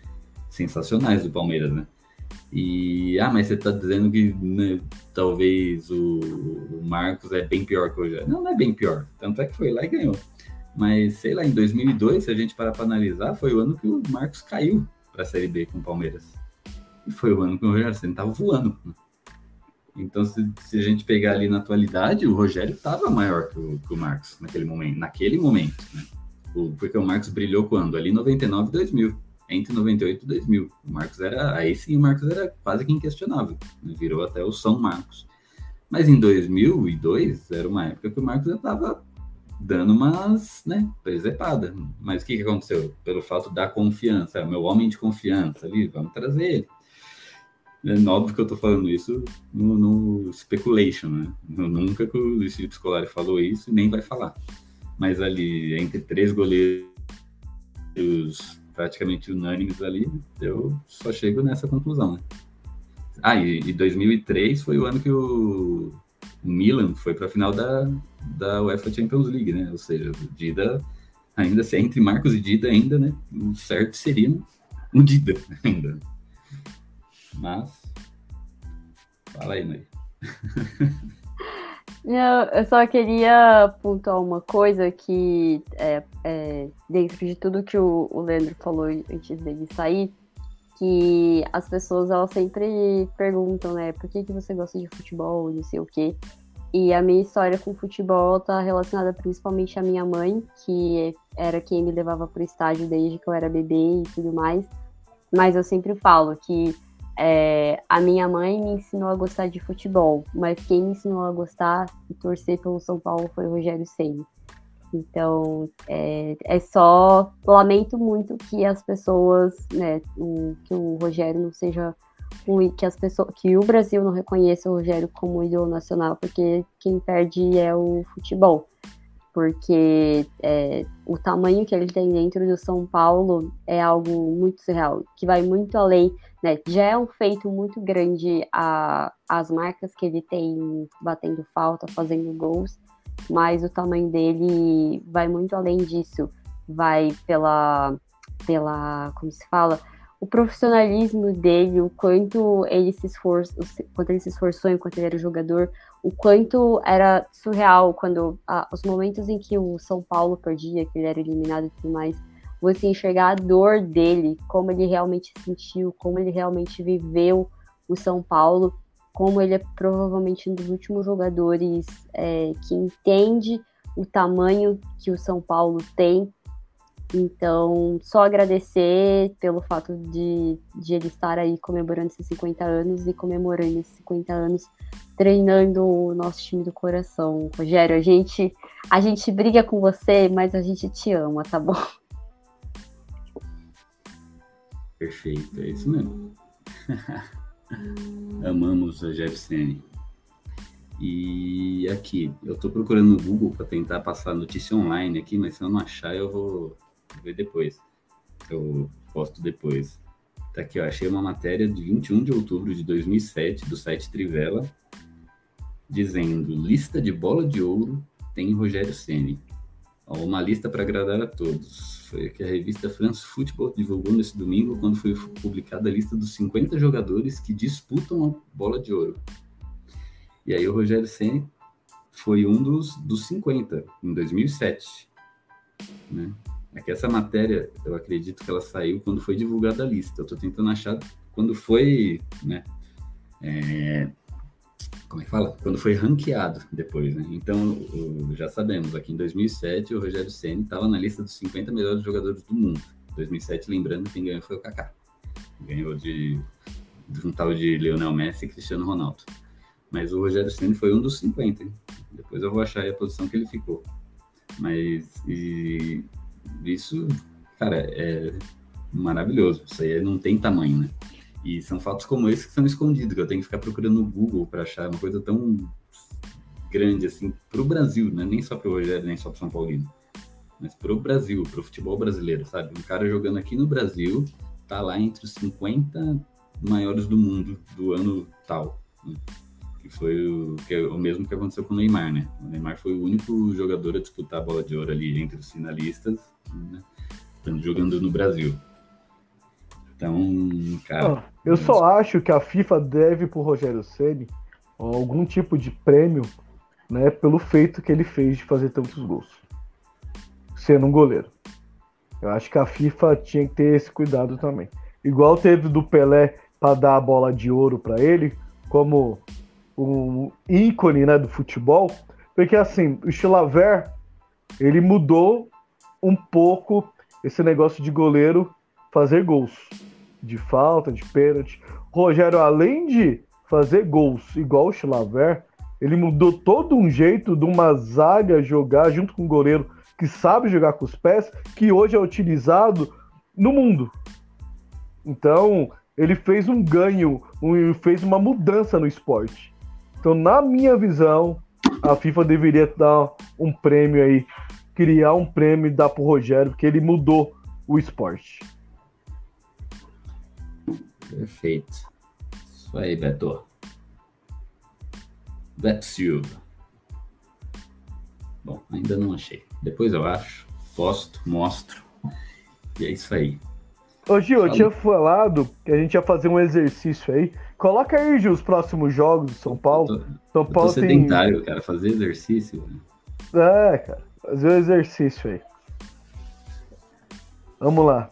sensacionais do Palmeiras, né? E, ah, mas você está dizendo que né, talvez o, o, Marcos é bem pior que o Rogério. Não, não é bem pior. Tanto é que foi lá e ganhou. Mas, sei lá, em 2002, se a gente parar para analisar, foi o ano que o Marcos caiu para a Série B com o Palmeiras. E foi o ano que o Rogério Senna estava voando. Então, se, se, a gente pegar ali na atualidade, o Rogério estava maior que o, que o, Marcos naquele momento. Naquele momento, né? O, porque o Marcos brilhou quando? Ali 99 e 2000 entre 98 e 2000. O Marcos era, aí sim, o Marcos era quase que inquestionável, né? virou até o São Marcos. Mas em 2002 era uma época que o Marcos já estava dando umas, né, presepada. Mas o que, que aconteceu? Pelo fato da confiança, é meu homem de confiança ali, vamos trazer ele. É óbvio que eu tô falando isso no, no speculation, né? nunca que o Luiz Felipe Scolari falou isso e nem vai falar. Mas ali, entre três goleiros praticamente unânimes ali, eu só chego nessa conclusão. Né? Ah, e, e 2003 foi o ano que o, o Milan foi para a final da, da UEFA Champions League, né? Ou seja, o Dida, ainda se é entre Marcos e Dida ainda, né? O certo seria um Dida [LAUGHS] ainda. Mas, fala aí, Mãe. [LAUGHS] Eu só queria pontuar uma coisa que é, é, dentro de tudo que o, o Leandro falou antes dele sair, que as pessoas elas sempre perguntam, né, por que, que você gosta de futebol, não sei o quê. E a minha história com futebol tá relacionada principalmente à minha mãe, que era quem me levava pro estádio desde que eu era bebê e tudo mais. Mas eu sempre falo que é, a minha mãe me ensinou a gostar de futebol, mas quem me ensinou a gostar e torcer pelo São Paulo foi o Rogério Ceni. Então, é, é, só lamento muito que as pessoas, né, o, que o Rogério não seja que as pessoas, que o Brasil não reconheça o Rogério como ídolo nacional, porque quem perde é o futebol. Porque é, o tamanho que ele tem dentro do São Paulo é algo muito surreal, que vai muito além, né? Já é um feito muito grande a, as marcas que ele tem batendo falta, fazendo gols, mas o tamanho dele vai muito além disso. Vai pela, pela como se fala, o profissionalismo dele, o quanto ele se esforçou, quanto ele se esforçou enquanto ele era jogador, o quanto era surreal quando ah, os momentos em que o São Paulo perdia, que ele era eliminado e tudo mais, você enxergar a dor dele, como ele realmente sentiu, como ele realmente viveu o São Paulo, como ele é provavelmente um dos últimos jogadores é, que entende o tamanho que o São Paulo tem então, só agradecer pelo fato de, de ele estar aí comemorando esses 50 anos e comemorando esses 50 anos treinando o nosso time do coração. Rogério, a gente, a gente briga com você, mas a gente te ama, tá bom? Perfeito, é isso mesmo. [LAUGHS] Amamos a Jefferson. E aqui, eu tô procurando no Google para tentar passar notícia online aqui, mas se eu não achar, eu vou Vou ver depois. Eu posto depois. Tá aqui, ó. Achei uma matéria de 21 de outubro de 2007 do site Trivela, dizendo: lista de bola de ouro tem Rogério Ceni. Uma lista para agradar a todos. Foi o que a revista France Football divulgou nesse domingo, quando foi publicada a lista dos 50 jogadores que disputam a bola de ouro. E aí o Rogério Ceni foi um dos, dos 50, em 2007. Né? É que essa matéria, eu acredito que ela saiu quando foi divulgada a lista. Eu estou tentando achar quando foi, né? É, como é que fala? Quando foi ranqueado depois, né? Então, já sabemos, aqui em 2007, o Rogério Ceni estava na lista dos 50 melhores jogadores do mundo. 2007, lembrando, quem ganhou foi o Kaká. Ganhou de, de um tal de Lionel Messi e Cristiano Ronaldo. Mas o Rogério Ceni foi um dos 50. Hein? Depois eu vou achar a posição que ele ficou. Mas e, isso, cara, é maravilhoso. Isso aí não tem tamanho, né? E são fatos como esse que são escondidos, que eu tenho que ficar procurando no Google para achar uma coisa tão grande assim para o Brasil, né? Nem só para o Rogério, nem só para São Paulino, mas para o Brasil, para o futebol brasileiro, sabe? Um cara jogando aqui no Brasil tá lá entre os 50 maiores do mundo do ano tal. Né? Que foi o, que é o mesmo que aconteceu com o Neymar, né? O Neymar foi o único jogador a disputar a bola de ouro ali entre os finalistas, né? estando jogando no Brasil. Então, cara. Ah, eu só acho que a FIFA deve pro Rogério Ceni algum tipo de prêmio, né, pelo feito que ele fez de fazer tantos gols, sendo um goleiro. Eu acho que a FIFA tinha que ter esse cuidado também. Igual teve do Pelé para dar a bola de ouro para ele, como um ícone né, do futebol, porque assim, o Chilaver ele mudou um pouco esse negócio de goleiro fazer gols, de falta, de pênalti. Rogério, além de fazer gols igual o Chilaver, ele mudou todo um jeito de uma zaga jogar junto com um goleiro que sabe jogar com os pés, que hoje é utilizado no mundo. Então, ele fez um ganho, um, fez uma mudança no esporte. Então, na minha visão, a FIFA deveria dar um prêmio aí, criar um prêmio e dar pro Rogério, porque ele mudou o esporte. Perfeito. Isso aí, Beto. Beto Silva. Bom, ainda não achei. Depois eu acho, posto, mostro. E é isso aí. Ô Gil, eu tinha falado que a gente ia fazer um exercício aí Coloca aí, Gil, os próximos jogos do São Paulo. São Paulo eu tô sedentário, tem... cara, fazer exercício. É, cara, fazer o exercício aí. Vamos lá.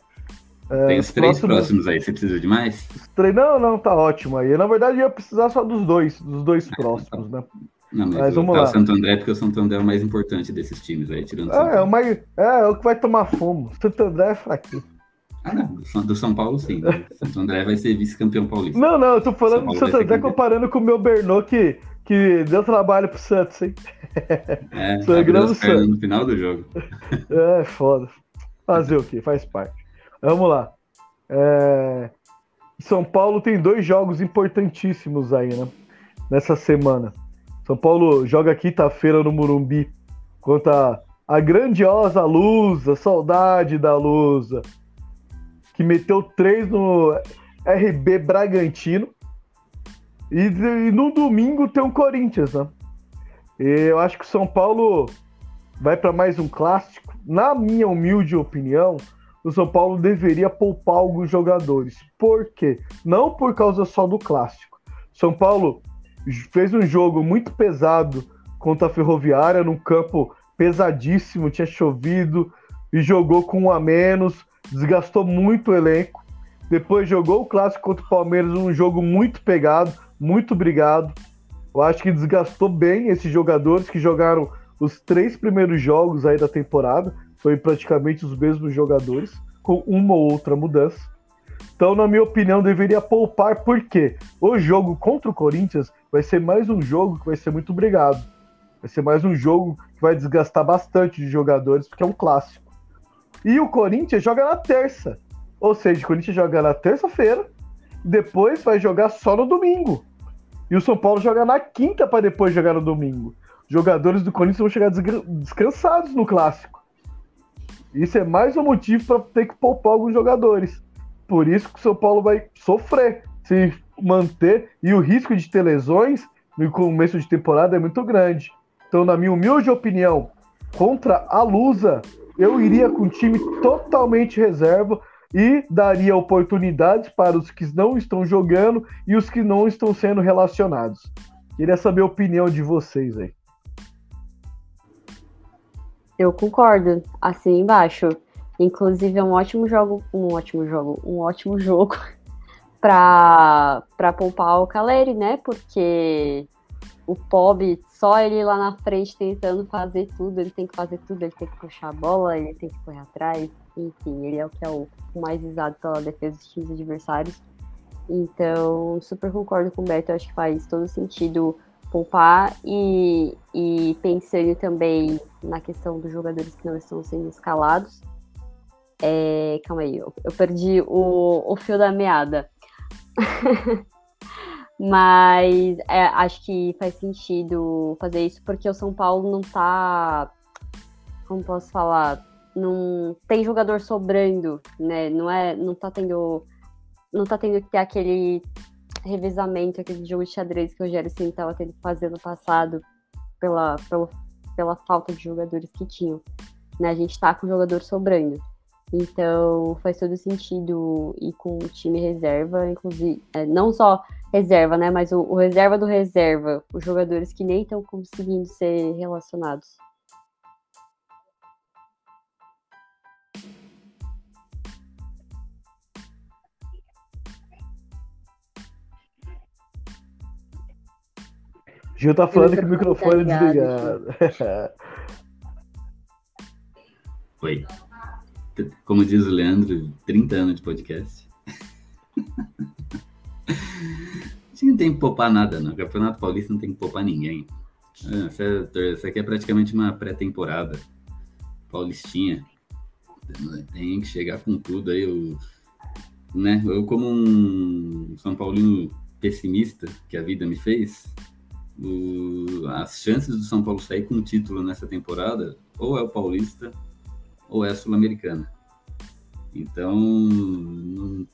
É, tem os três próximos... próximos aí, você precisa de mais? Não, não, tá ótimo aí. Na verdade, eu ia precisar só dos dois, dos dois [LAUGHS] próximos, né? Não, mas, mas vamos tá lá. o Santo André, porque o Santo André é o mais importante desses times aí, tirando é, é, o mais, é, é o que vai tomar fumo. O Santo André é fraquinho. Ah, não. Do São Paulo, sim. Santo André vai ser vice-campeão paulista. Não, não, eu tô falando do Santo André comparando com o meu Bernot, que, que deu trabalho pro Santos, hein? É, [LAUGHS] Sangrando Santos. no final do jogo. [LAUGHS] É, foda. Fazer o quê? Faz parte. Vamos lá. É... São Paulo tem dois jogos importantíssimos aí, né? Nessa semana. São Paulo joga quinta-feira no Murumbi contra a grandiosa Lusa, saudade da Lusa, que meteu três no RB Bragantino. E, e no domingo tem o Corinthians, né? Eu acho que o São Paulo vai para mais um clássico. Na minha humilde opinião, o São Paulo deveria poupar alguns jogadores. Por quê? Não por causa só do clássico. São Paulo fez um jogo muito pesado contra a Ferroviária, num campo pesadíssimo, tinha chovido e jogou com um a menos, desgastou muito o elenco. Depois jogou o clássico contra o Palmeiras, um jogo muito pegado, muito brigado. Eu acho que desgastou bem esses jogadores que jogaram os três primeiros jogos aí da temporada. Foi praticamente os mesmos jogadores, com uma ou outra mudança. Então, na minha opinião, deveria poupar, porque o jogo contra o Corinthians vai ser mais um jogo que vai ser muito brigado. Vai ser mais um jogo que vai desgastar bastante de jogadores, porque é um clássico. E o Corinthians joga na terça. Ou seja, o Corinthians joga na terça-feira, depois vai jogar só no domingo. E o São Paulo joga na quinta para depois jogar no domingo. Jogadores do Corinthians vão chegar descansados no clássico. Isso é mais um motivo para ter que poupar alguns jogadores. Por isso que o São Paulo vai sofrer se manter e o risco de ter lesões no começo de temporada é muito grande. Então, na minha humilde opinião, contra a Lusa, eu iria com time totalmente reserva e daria oportunidades para os que não estão jogando e os que não estão sendo relacionados. Queria saber a opinião de vocês aí. Eu concordo, assim embaixo. Inclusive é um ótimo jogo, um ótimo jogo, um ótimo jogo [LAUGHS] para poupar o Caleri, né? Porque o Pob, só ele lá na frente tentando fazer tudo, ele tem que fazer tudo, ele tem que puxar a bola, ele tem que correr atrás, enfim, ele é o que é o mais visado pela defesa dos times adversários. Então, super concordo com o Beto, acho que faz todo sentido poupar e, e pensando também na questão dos jogadores que não estão sendo escalados. É, calma aí, eu, eu perdi o, o fio da meada. [LAUGHS] Mas é, acho que faz sentido fazer isso porque o São Paulo não tá. Como posso falar? Não tem jogador sobrando, né? Não é. Não tá tendo. Não tá tendo que ter aquele revezamento, aquele jogo de xadrez que o Rogério Ceni estava tendo que fazer no passado pela, pela, pela falta de jogadores que tinham. Né? A gente tá com jogador sobrando. Então faz todo sentido ir com o time reserva, inclusive, é, não só reserva, né? Mas o, o, reserva do reserva, os jogadores que nem estão conseguindo ser relacionados. Gil tá falando que o microfone é desligado. [LAUGHS] Oi. Como diz o Leandro, 30 anos de podcast. A gente não tem que poupar nada, não. O Campeonato Paulista não tem que poupar ninguém. Isso aqui é praticamente uma pré-temporada paulistinha. Tem que chegar com tudo aí. Eu, né? eu como um São Paulino pessimista que a vida me fez, o, as chances do São Paulo sair com um título nessa temporada ou é o Paulista ou é a Sul-Americana. Então, não,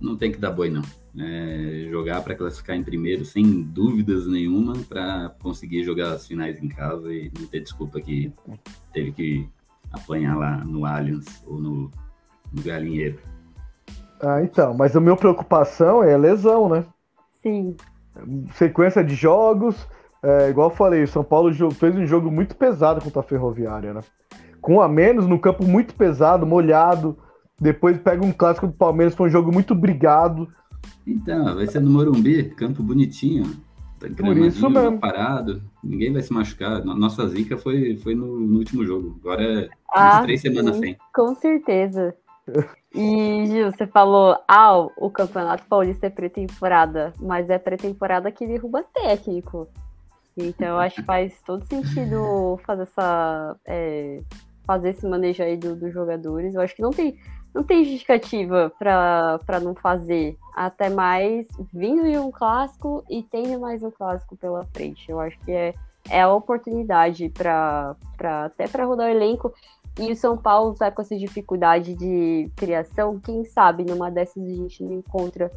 não tem que dar boi, não. É, jogar para classificar em primeiro, sem dúvidas nenhuma, para conseguir jogar as finais em casa e não ter desculpa que teve que apanhar lá no Allianz ou no, no Galinheiro. Ah, então, mas a minha preocupação é a lesão, né? Sim. Sequência de jogos, é, igual eu falei, o São Paulo fez um jogo muito pesado contra a Ferroviária, né? Com a menos, no campo muito pesado, molhado, depois pega um clássico do Palmeiras, foi um jogo muito brigado. Então, vai ser no Morumbi, campo bonitinho. Tá Por isso mesmo. parado, ninguém vai se machucar. Nossa zica foi, foi no, no último jogo. Agora é ah, três semanas sem. Com certeza. E, Gil, você falou, ah, o Campeonato Paulista é pré-temporada, mas é pré-temporada que derruba técnico. Então, eu acho que faz todo sentido fazer essa. É, fazer esse manejo aí do, dos jogadores. Eu acho que não tem não tem justificativa para não fazer. Até mais vindo de um clássico e tendo mais um clássico pela frente. Eu acho que é, é a oportunidade para até para rodar o elenco. E o São Paulo está com essa dificuldade de criação. Quem sabe numa dessas a gente não encontra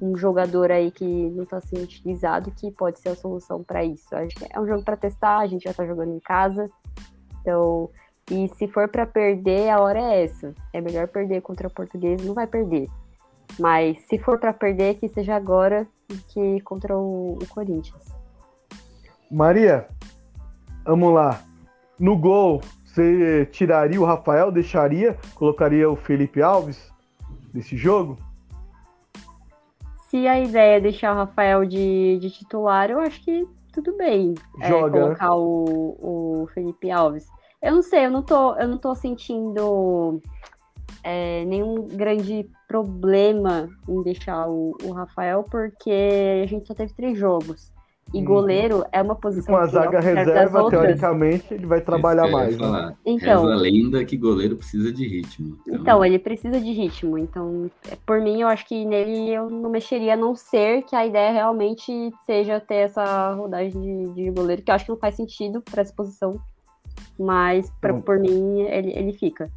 um jogador aí que não está sendo utilizado que pode ser a solução para isso. Acho que é um jogo para testar, a gente já está jogando em casa. Então, e se for para perder, a hora é essa. É melhor perder contra o português, não vai perder. Mas se for para perder, que seja agora que contra o, o Corinthians. Maria, vamos lá. No gol, você tiraria o Rafael, deixaria, colocaria o Felipe Alves nesse jogo? Se a ideia é deixar o Rafael de, de titular, eu acho que tudo bem. É, Joga. É, colocar o, o Felipe Alves. Eu não sei, eu não tô, eu não tô sentindo é, nenhum grande problema em deixar o, o, Rafael, porque a gente só teve três jogos. E uhum. goleiro é uma posição. Com a zaga reserva, teoricamente, ele vai trabalhar mais. Né? Então, Reza a lenda que goleiro precisa de ritmo. Então... então... ele precisa de ritmo. Então, por mim, eu acho que nele eu não mexeria, a não ser que a ideia realmente seja ter essa rodagem de, de goleiro, que eu acho que não faz sentido para essa posição mas pra, então, por mim ele, ele fica.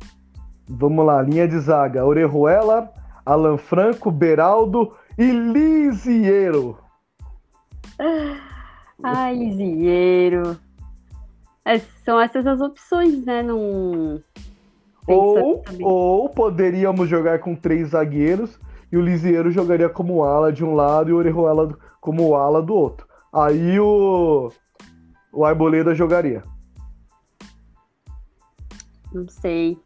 Vamos lá, linha de zaga: Orejuela, Alan Franco, Beraldo e Lisiero. Ai, Lisiero. É, são essas as opções, né? Num... Ou, ou poderíamos jogar com três zagueiros e o Lisiero jogaria como ala de um lado e o Orejuela como ala do outro. Aí o, o Arboleda jogaria. Não sei.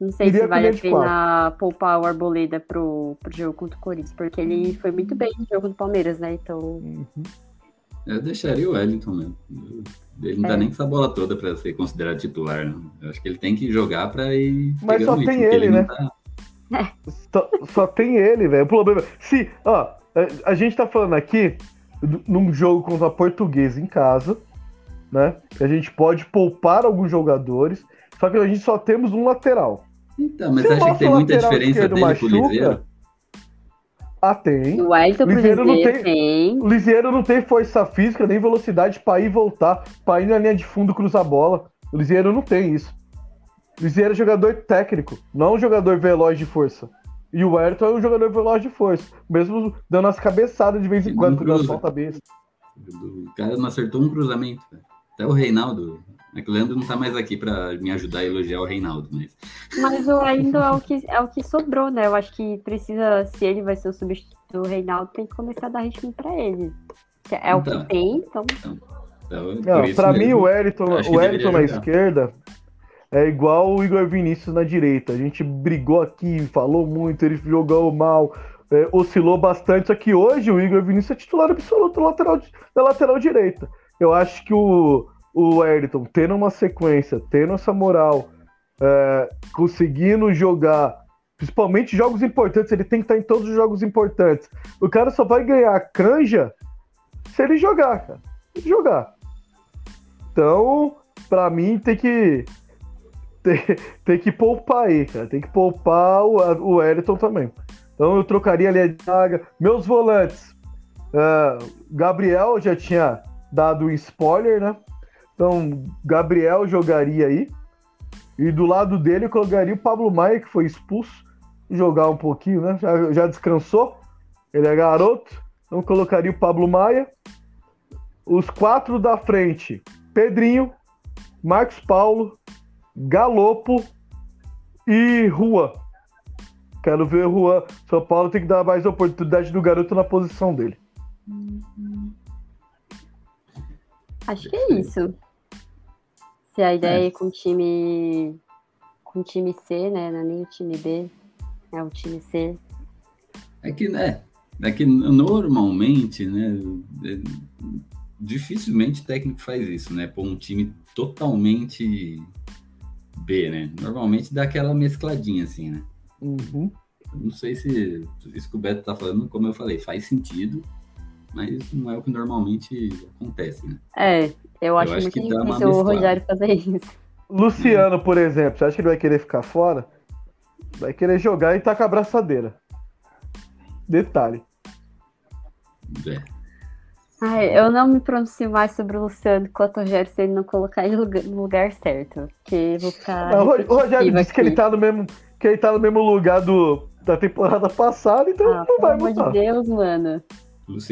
Não sei Iria se vale a pena poupar o Arboleda pro, pro jogo contra o Corinthians, porque ele foi muito bem no jogo do Palmeiras, né? Então. Uhum. Eu deixaria o Wellington mesmo. Ele não é. dá nem essa bola toda para ser considerado titular, não. Eu acho que ele tem que jogar para ir. Mas só tem ele, ele né? Tá... É. Só, só, tem ele, velho. O problema. Se, ó, a, a gente tá falando aqui num jogo contra a Portuguesa em casa, né? Que a gente pode poupar alguns jogadores só que a gente só temos um lateral. Então, mas você acha que tem muita diferença dele machuca, pro Liseiro? Ah, tem. O Wellington Liseiro não tem, tem. O Liseiro não tem força física nem velocidade para ir e voltar, para ir na linha de fundo cruzar a bola. O Liseiro não tem isso. O Liseiro é jogador técnico, não um jogador veloz de força. E o Wellington é um jogador veloz de força, mesmo dando as cabeçadas de vez em quando, porque solta a besta. O cara não acertou um cruzamento. Até o Reinaldo é que o Leandro não tá mais aqui para me ajudar a elogiar o Reinaldo, mas. Mas o ainda é o que é o que sobrou, né? Eu acho que precisa, se ele vai ser o substituto do Reinaldo, tem que começar a dar ritmo para ele. É o então, que tem, então. então, então para mim o Wellington, o Wellington na esquerda é igual o Igor Vinícius na direita. A gente brigou aqui, falou muito, ele jogou mal, é, oscilou bastante. Só que hoje o Igor Vinícius é titular absoluto lateral, da lateral direita. Eu acho que o o Ayrton tendo uma sequência, tendo essa moral, é, conseguindo jogar, principalmente jogos importantes, ele tem que estar em todos os jogos importantes. O cara só vai ganhar canja se ele jogar, cara. Se jogar. Então, para mim, tem que. [LAUGHS] Tem, tem, que poupar aí, cara. Tem que poupar o, o Ayrton também. Então eu trocaria ali a zaga. Meus volantes. Uh, Gabriel já tinha dado um spoiler, né? Então, Gabriel jogaria aí. E do lado dele eu colocaria o Pablo Maia, que foi expulso, jogar um pouquinho, né? Já, já descansou. Ele é garoto. Então colocaria o Pablo Maia. Os quatro da frente: Pedrinho, Marcos Paulo, Galopo e Rua. Quero ver o Juan. São Paulo tem que dar mais oportunidade do garoto na posição dele. Acho que é isso. Se a ideia é, é com o time com o time C, né? Não é nem o time B, é o time C. É que, né? É que normalmente, né? É, dificilmente o técnico faz isso, né? Pôr um time totalmente B, né? Normalmente dá aquela mescladinha assim, né? Uhum. Não sei se isso que o Beto tá falando, como eu falei, faz sentido, mas não é o que normalmente acontece, né? É, eu acho, eu acho muito difícil o Rogério fazer isso. Luciano, por exemplo, você acha que ele vai querer ficar fora? Vai querer jogar e tá com a braçadeira. Detalhe. É. Ai, eu não me pronuncio mais sobre o Luciano enquanto o Rogério se ele não colocar ele no lugar- certo. Porque vou ficar. Ah, o Ro- o Rogério disse que ele tá no mesmo, que ele tá no mesmo lugar do, da temporada passada, então Ah, não pelo vai amor mudar. de Deus, mano.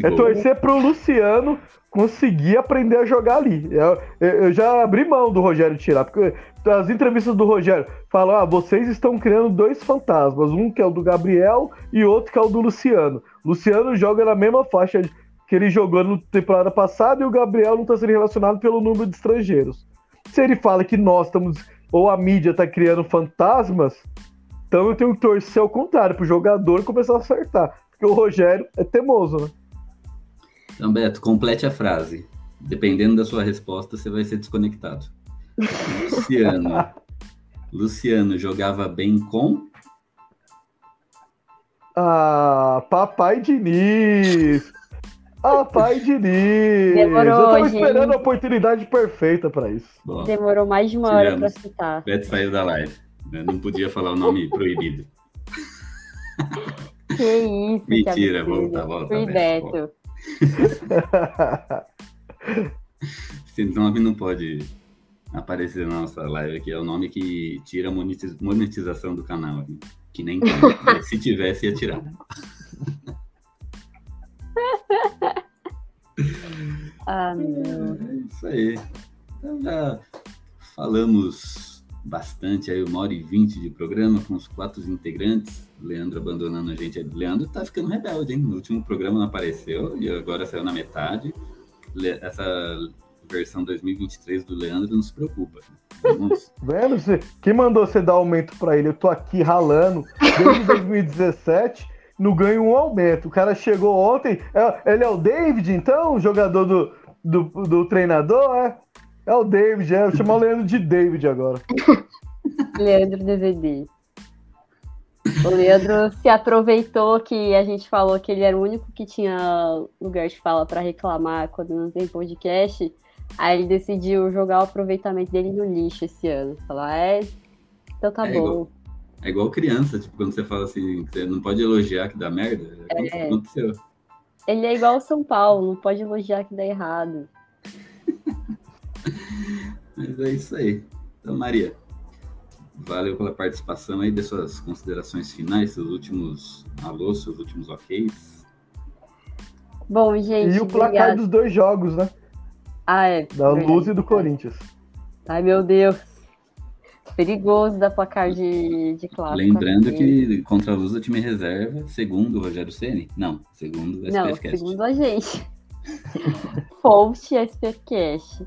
É torcer pro Luciano conseguir aprender a jogar ali. Eu, eu- eu já abri mão do Rogério tirar, porque as entrevistas do Rogério falam: ah, vocês estão criando dois fantasmas, um que é o do Gabriel e outro que é o do Luciano. Luciano joga na mesma faixa que ele jogou na temporada passada e o Gabriel não está sendo relacionado pelo número de estrangeiros. Se ele fala que nós estamos, ou a mídia está criando fantasmas, então eu tenho que torcer ao contrário, pro jogador começar a acertar. Porque o Rogério é teimoso, né? Então, Beto, complete a frase. Dependendo da sua resposta, você vai ser desconectado. Luciano. [LAUGHS] Luciano jogava bem com. Ah, papai Diniz! Papai [LAUGHS] Diniz! Demorou, eu tava gente. esperando a oportunidade perfeita pra isso. Bom, Demorou mais de uma hora pra Tivemos. citar. Beto saiu da live. né? Não podia falar o nome proibido. [LAUGHS] Que isso, que Mentira, absurdo. volta, volta, Free Beto, Beto. [LAUGHS] Esse nome não pode aparecer na nossa live aqui. É o nome que tira a monetiz- monetização do canal. aqui, Que nem [LAUGHS] Se tivesse, ia tirar. [LAUGHS] Ah, não. É isso aí. Então já falamos bastante aí, uma hora e vinte de programa com os quatro integrantes. Leandro abandonando a gente. Leandro tá ficando rebelde, hein? No último programa não apareceu e agora saiu na metade. Le- Essa versão 2023 do Leandro não se preocupa. Vamos [LAUGHS] Vendo? Quem mandou você dar aumento pra ele? Eu tô aqui ralando desde [LAUGHS] 2017, não ganho um aumento. O cara chegou ontem. é- ele é o David, então? O jogador do, do, do treinador? É? É o David, é. Eu chamo o Leandro de David agora. [LAUGHS] Leandro DVD. O Leandro se aproveitou que a gente falou que ele era o único que tinha lugar de fala pra reclamar quando não tem podcast. Aí ele decidiu jogar o aproveitamento dele no lixo esse ano. Falar, é, então tá É bom. igual. É igual criança, tipo, quando você fala assim, você não pode elogiar que dá merda. É. Aconteceu. Ele é igual o São Paulo, não pode elogiar que dá errado. [LAUGHS] Mas é isso aí. Então, Maria, valeu pela participação aí, dê suas considerações finais, seus últimos alôs, seus últimos oks. Bom, gente, E o placar obrigada. dos dois jogos, né? Ah, é. Da verdade. Luz e do Corinthians. Ai, meu Deus. Perigoso dar placar de, de clássico. Lembrando aqui. que contra a Luz o time reserva, segundo o Rogério Ceni. Não, segundo o Não, SPFcast. segundo a gente. [LAUGHS] Fonte SPFcast.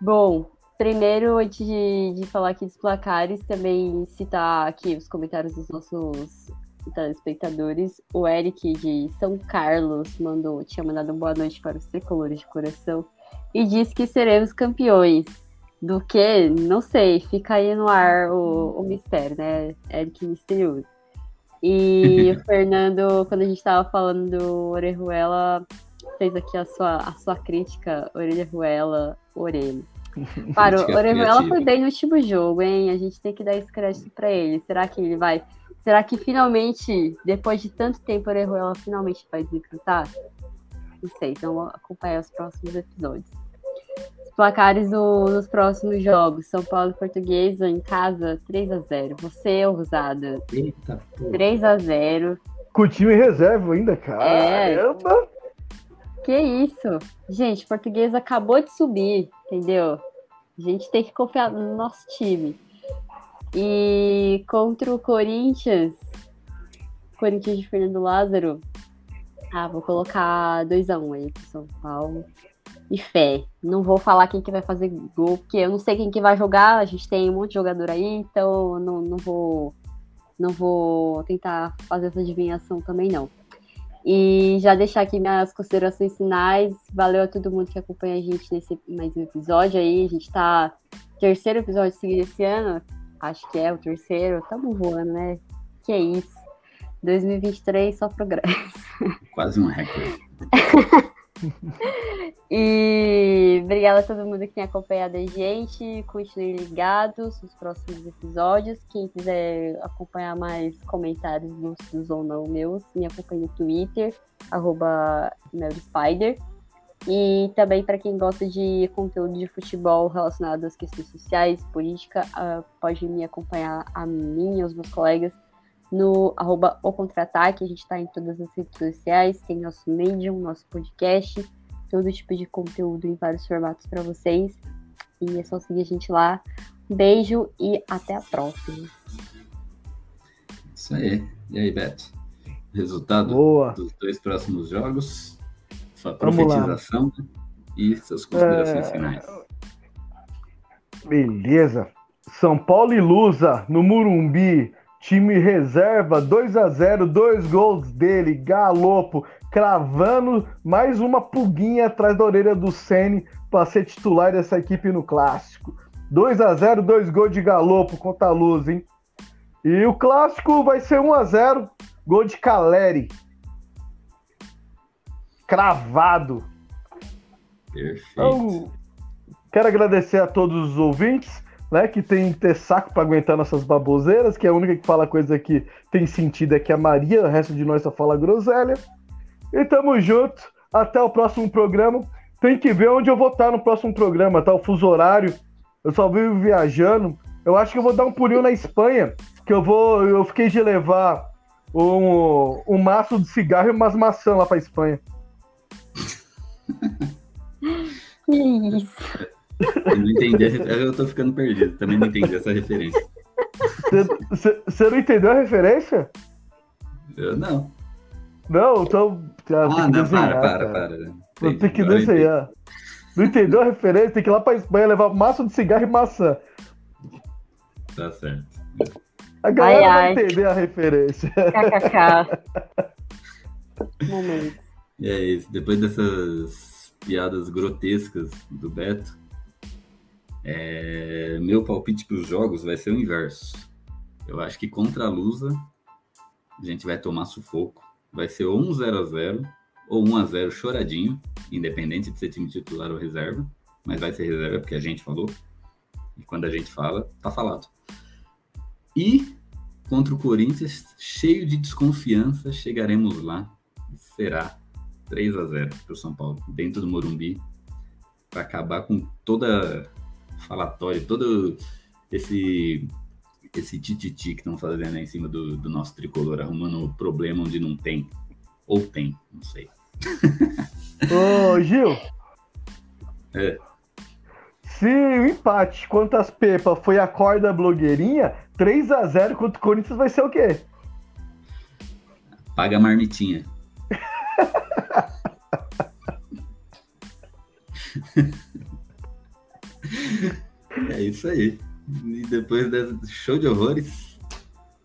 Bom, primeiro, antes de, de falar aqui dos placares, também citar aqui os comentários dos nossos telespectadores. O Eric de São Carlos mandou, tinha mandado boa noite para os tricolores de coração e disse que seremos campeões. Do que? Não sei, fica aí no ar o, o mistério, né? Eric misterioso. E [LAUGHS] o Fernando, quando a gente estava falando do Orejuela, fez aqui a sua, a sua crítica, Orejuela, Orelha. Para, o Orejuela foi bem no último jogo, hein? A gente tem que dar esse crédito para ele. Será que ele vai. Será que finalmente, depois de tanto tempo, o Orejuela finalmente vai desencantar? Não sei, então vou acompanhar os próximos episódios. Os placares do- nos próximos jogos: São Paulo e Portuguesa em casa, 3x0. Você, Rosada, Eita, pô. 3x0. Com o time reserva ainda, É. caramba. Que isso? Gente, português acabou de subir, entendeu? A gente tem que confiar no nosso time. E contra o Corinthians, Corinthians de Fernando Lázaro, ah, vou colocar 2x1 aí pro São Paulo. E fé. Não vou falar quem que vai fazer gol, porque eu não sei quem que vai jogar. A gente tem um monte de jogador aí, então não, não vou não vou tentar fazer essa adivinhação também não. E já deixar aqui minhas considerações finais. Valeu a todo mundo que acompanha a gente nesse mais um episódio aí. A gente tá terceiro episódio seguido esse ano. Acho que é o terceiro. Tamo voando, né? Que é isso. 2023 só progresso. Quase um recorde. [LAUGHS] [LAUGHS] E obrigada a todo mundo que tem acompanhado a gente. Continuem ligados nos próximos episódios. Quem quiser acompanhar mais comentários lúcidos ou não meus, me acompanhe no Twitter, arroba Spider. E também para quem gosta de conteúdo de futebol relacionado às questões sociais, política, uh, pode me acompanhar a mim e aos meus colegas no arroba o contra-ataque. A gente está em todas as redes sociais, tem nosso Medium, nosso podcast, todo tipo de conteúdo em vários formatos para vocês. E é só seguir a gente lá. Um beijo e até a próxima. Isso aí. E aí, Beto? Resultado Boa. dos dois próximos jogos, sua profetização né? e suas considerações É, finais. Beleza. São Paulo e Lusa no Murumbi. Time reserva 2 a 0 dois gols dele, Galopo, cravando mais uma pulguinha atrás da orelha do Ceni para ser titular dessa equipe no clássico. 2 a 0 dois gols de Galopo contra a Luz, hein? E o clássico vai ser 1 a 0 gol de Caleri. Cravado. Perfeito. Então, quero agradecer a todos os ouvintes, né, que tem que ter saco para aguentar nossas baboseiras, que a única que fala coisa que tem sentido é que a Maria, o resto de nós só fala groselha. E tamo junto, até o próximo programa. Tem que ver onde eu vou estar no próximo programa, tá? O fuso horário. Eu só vivo viajando. Eu acho que eu vou dar um pulinho na Espanha, que eu vou, eu fiquei de levar um, um maço de cigarro e umas maçãs lá pra Espanha. Que [LAUGHS] isso. Eu não entendi, a refer- eu tô ficando perdido, também não entendi essa referência. Você não entendeu a referência? Eu não. Não, então. Ah, tem Ah, não, desenhar, para, para, para. Vou ter que desenhar. Não entendeu a referência? Tem que ir lá pra Espanha levar maço de cigarro e maçã. entendi. Tá certo. A galera Ai, vai ai. entender a referência. KKK. Momento. E é isso. Depois dessas piadas grotescas do Beto, é, meu palpite para os jogos vai ser o inverso. Eu acho que contra a Lusa a gente vai tomar sufoco. Vai ser ou um 0x0 ou 1x0 choradinho, independente de ser time titular ou reserva. Mas vai ser reserva porque a gente falou. E quando a gente fala, tá falado. E contra o Corinthians, cheio de desconfiança, chegaremos lá. Será 3 a 0 para o São Paulo, dentro do Morumbi, para acabar com toda falatório, todo esse esse tititi que estão fazendo aí em cima do, do nosso tricolor, arrumando problema onde não tem. Ou tem, não sei. [LAUGHS] Ô, Gil. É. Se o empate contra as Pepa foi a corda blogueirinha, 3x0 contra o Corinthians vai ser o quê? Paga a marmitinha. [LAUGHS] [LAUGHS] é isso aí. E depois desse show de horrores,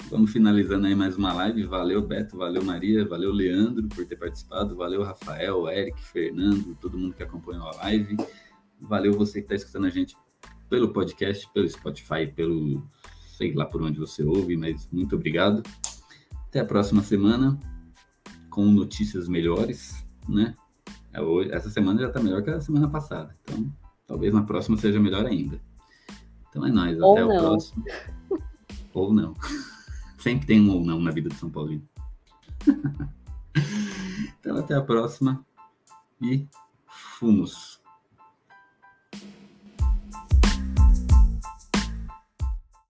vamos finalizando aí mais uma live. Valeu, Beto, valeu, Maria, valeu, Leandro, por ter participado, valeu, Rafael, Eric, Fernando, todo mundo que acompanhou a live. Valeu você que está escutando a gente pelo podcast, pelo Spotify, pelo sei lá por onde você ouve, mas muito obrigado. Até a próxima semana com notícias melhores, né? É, Essa semana já tá melhor que a semana passada, então talvez na próxima seja melhor ainda. Então é nóis, Ou até o não. próximo. [LAUGHS] Ou não. Sempre tem um ou não na vida de São Paulino. [LAUGHS] então até a próxima e fumos.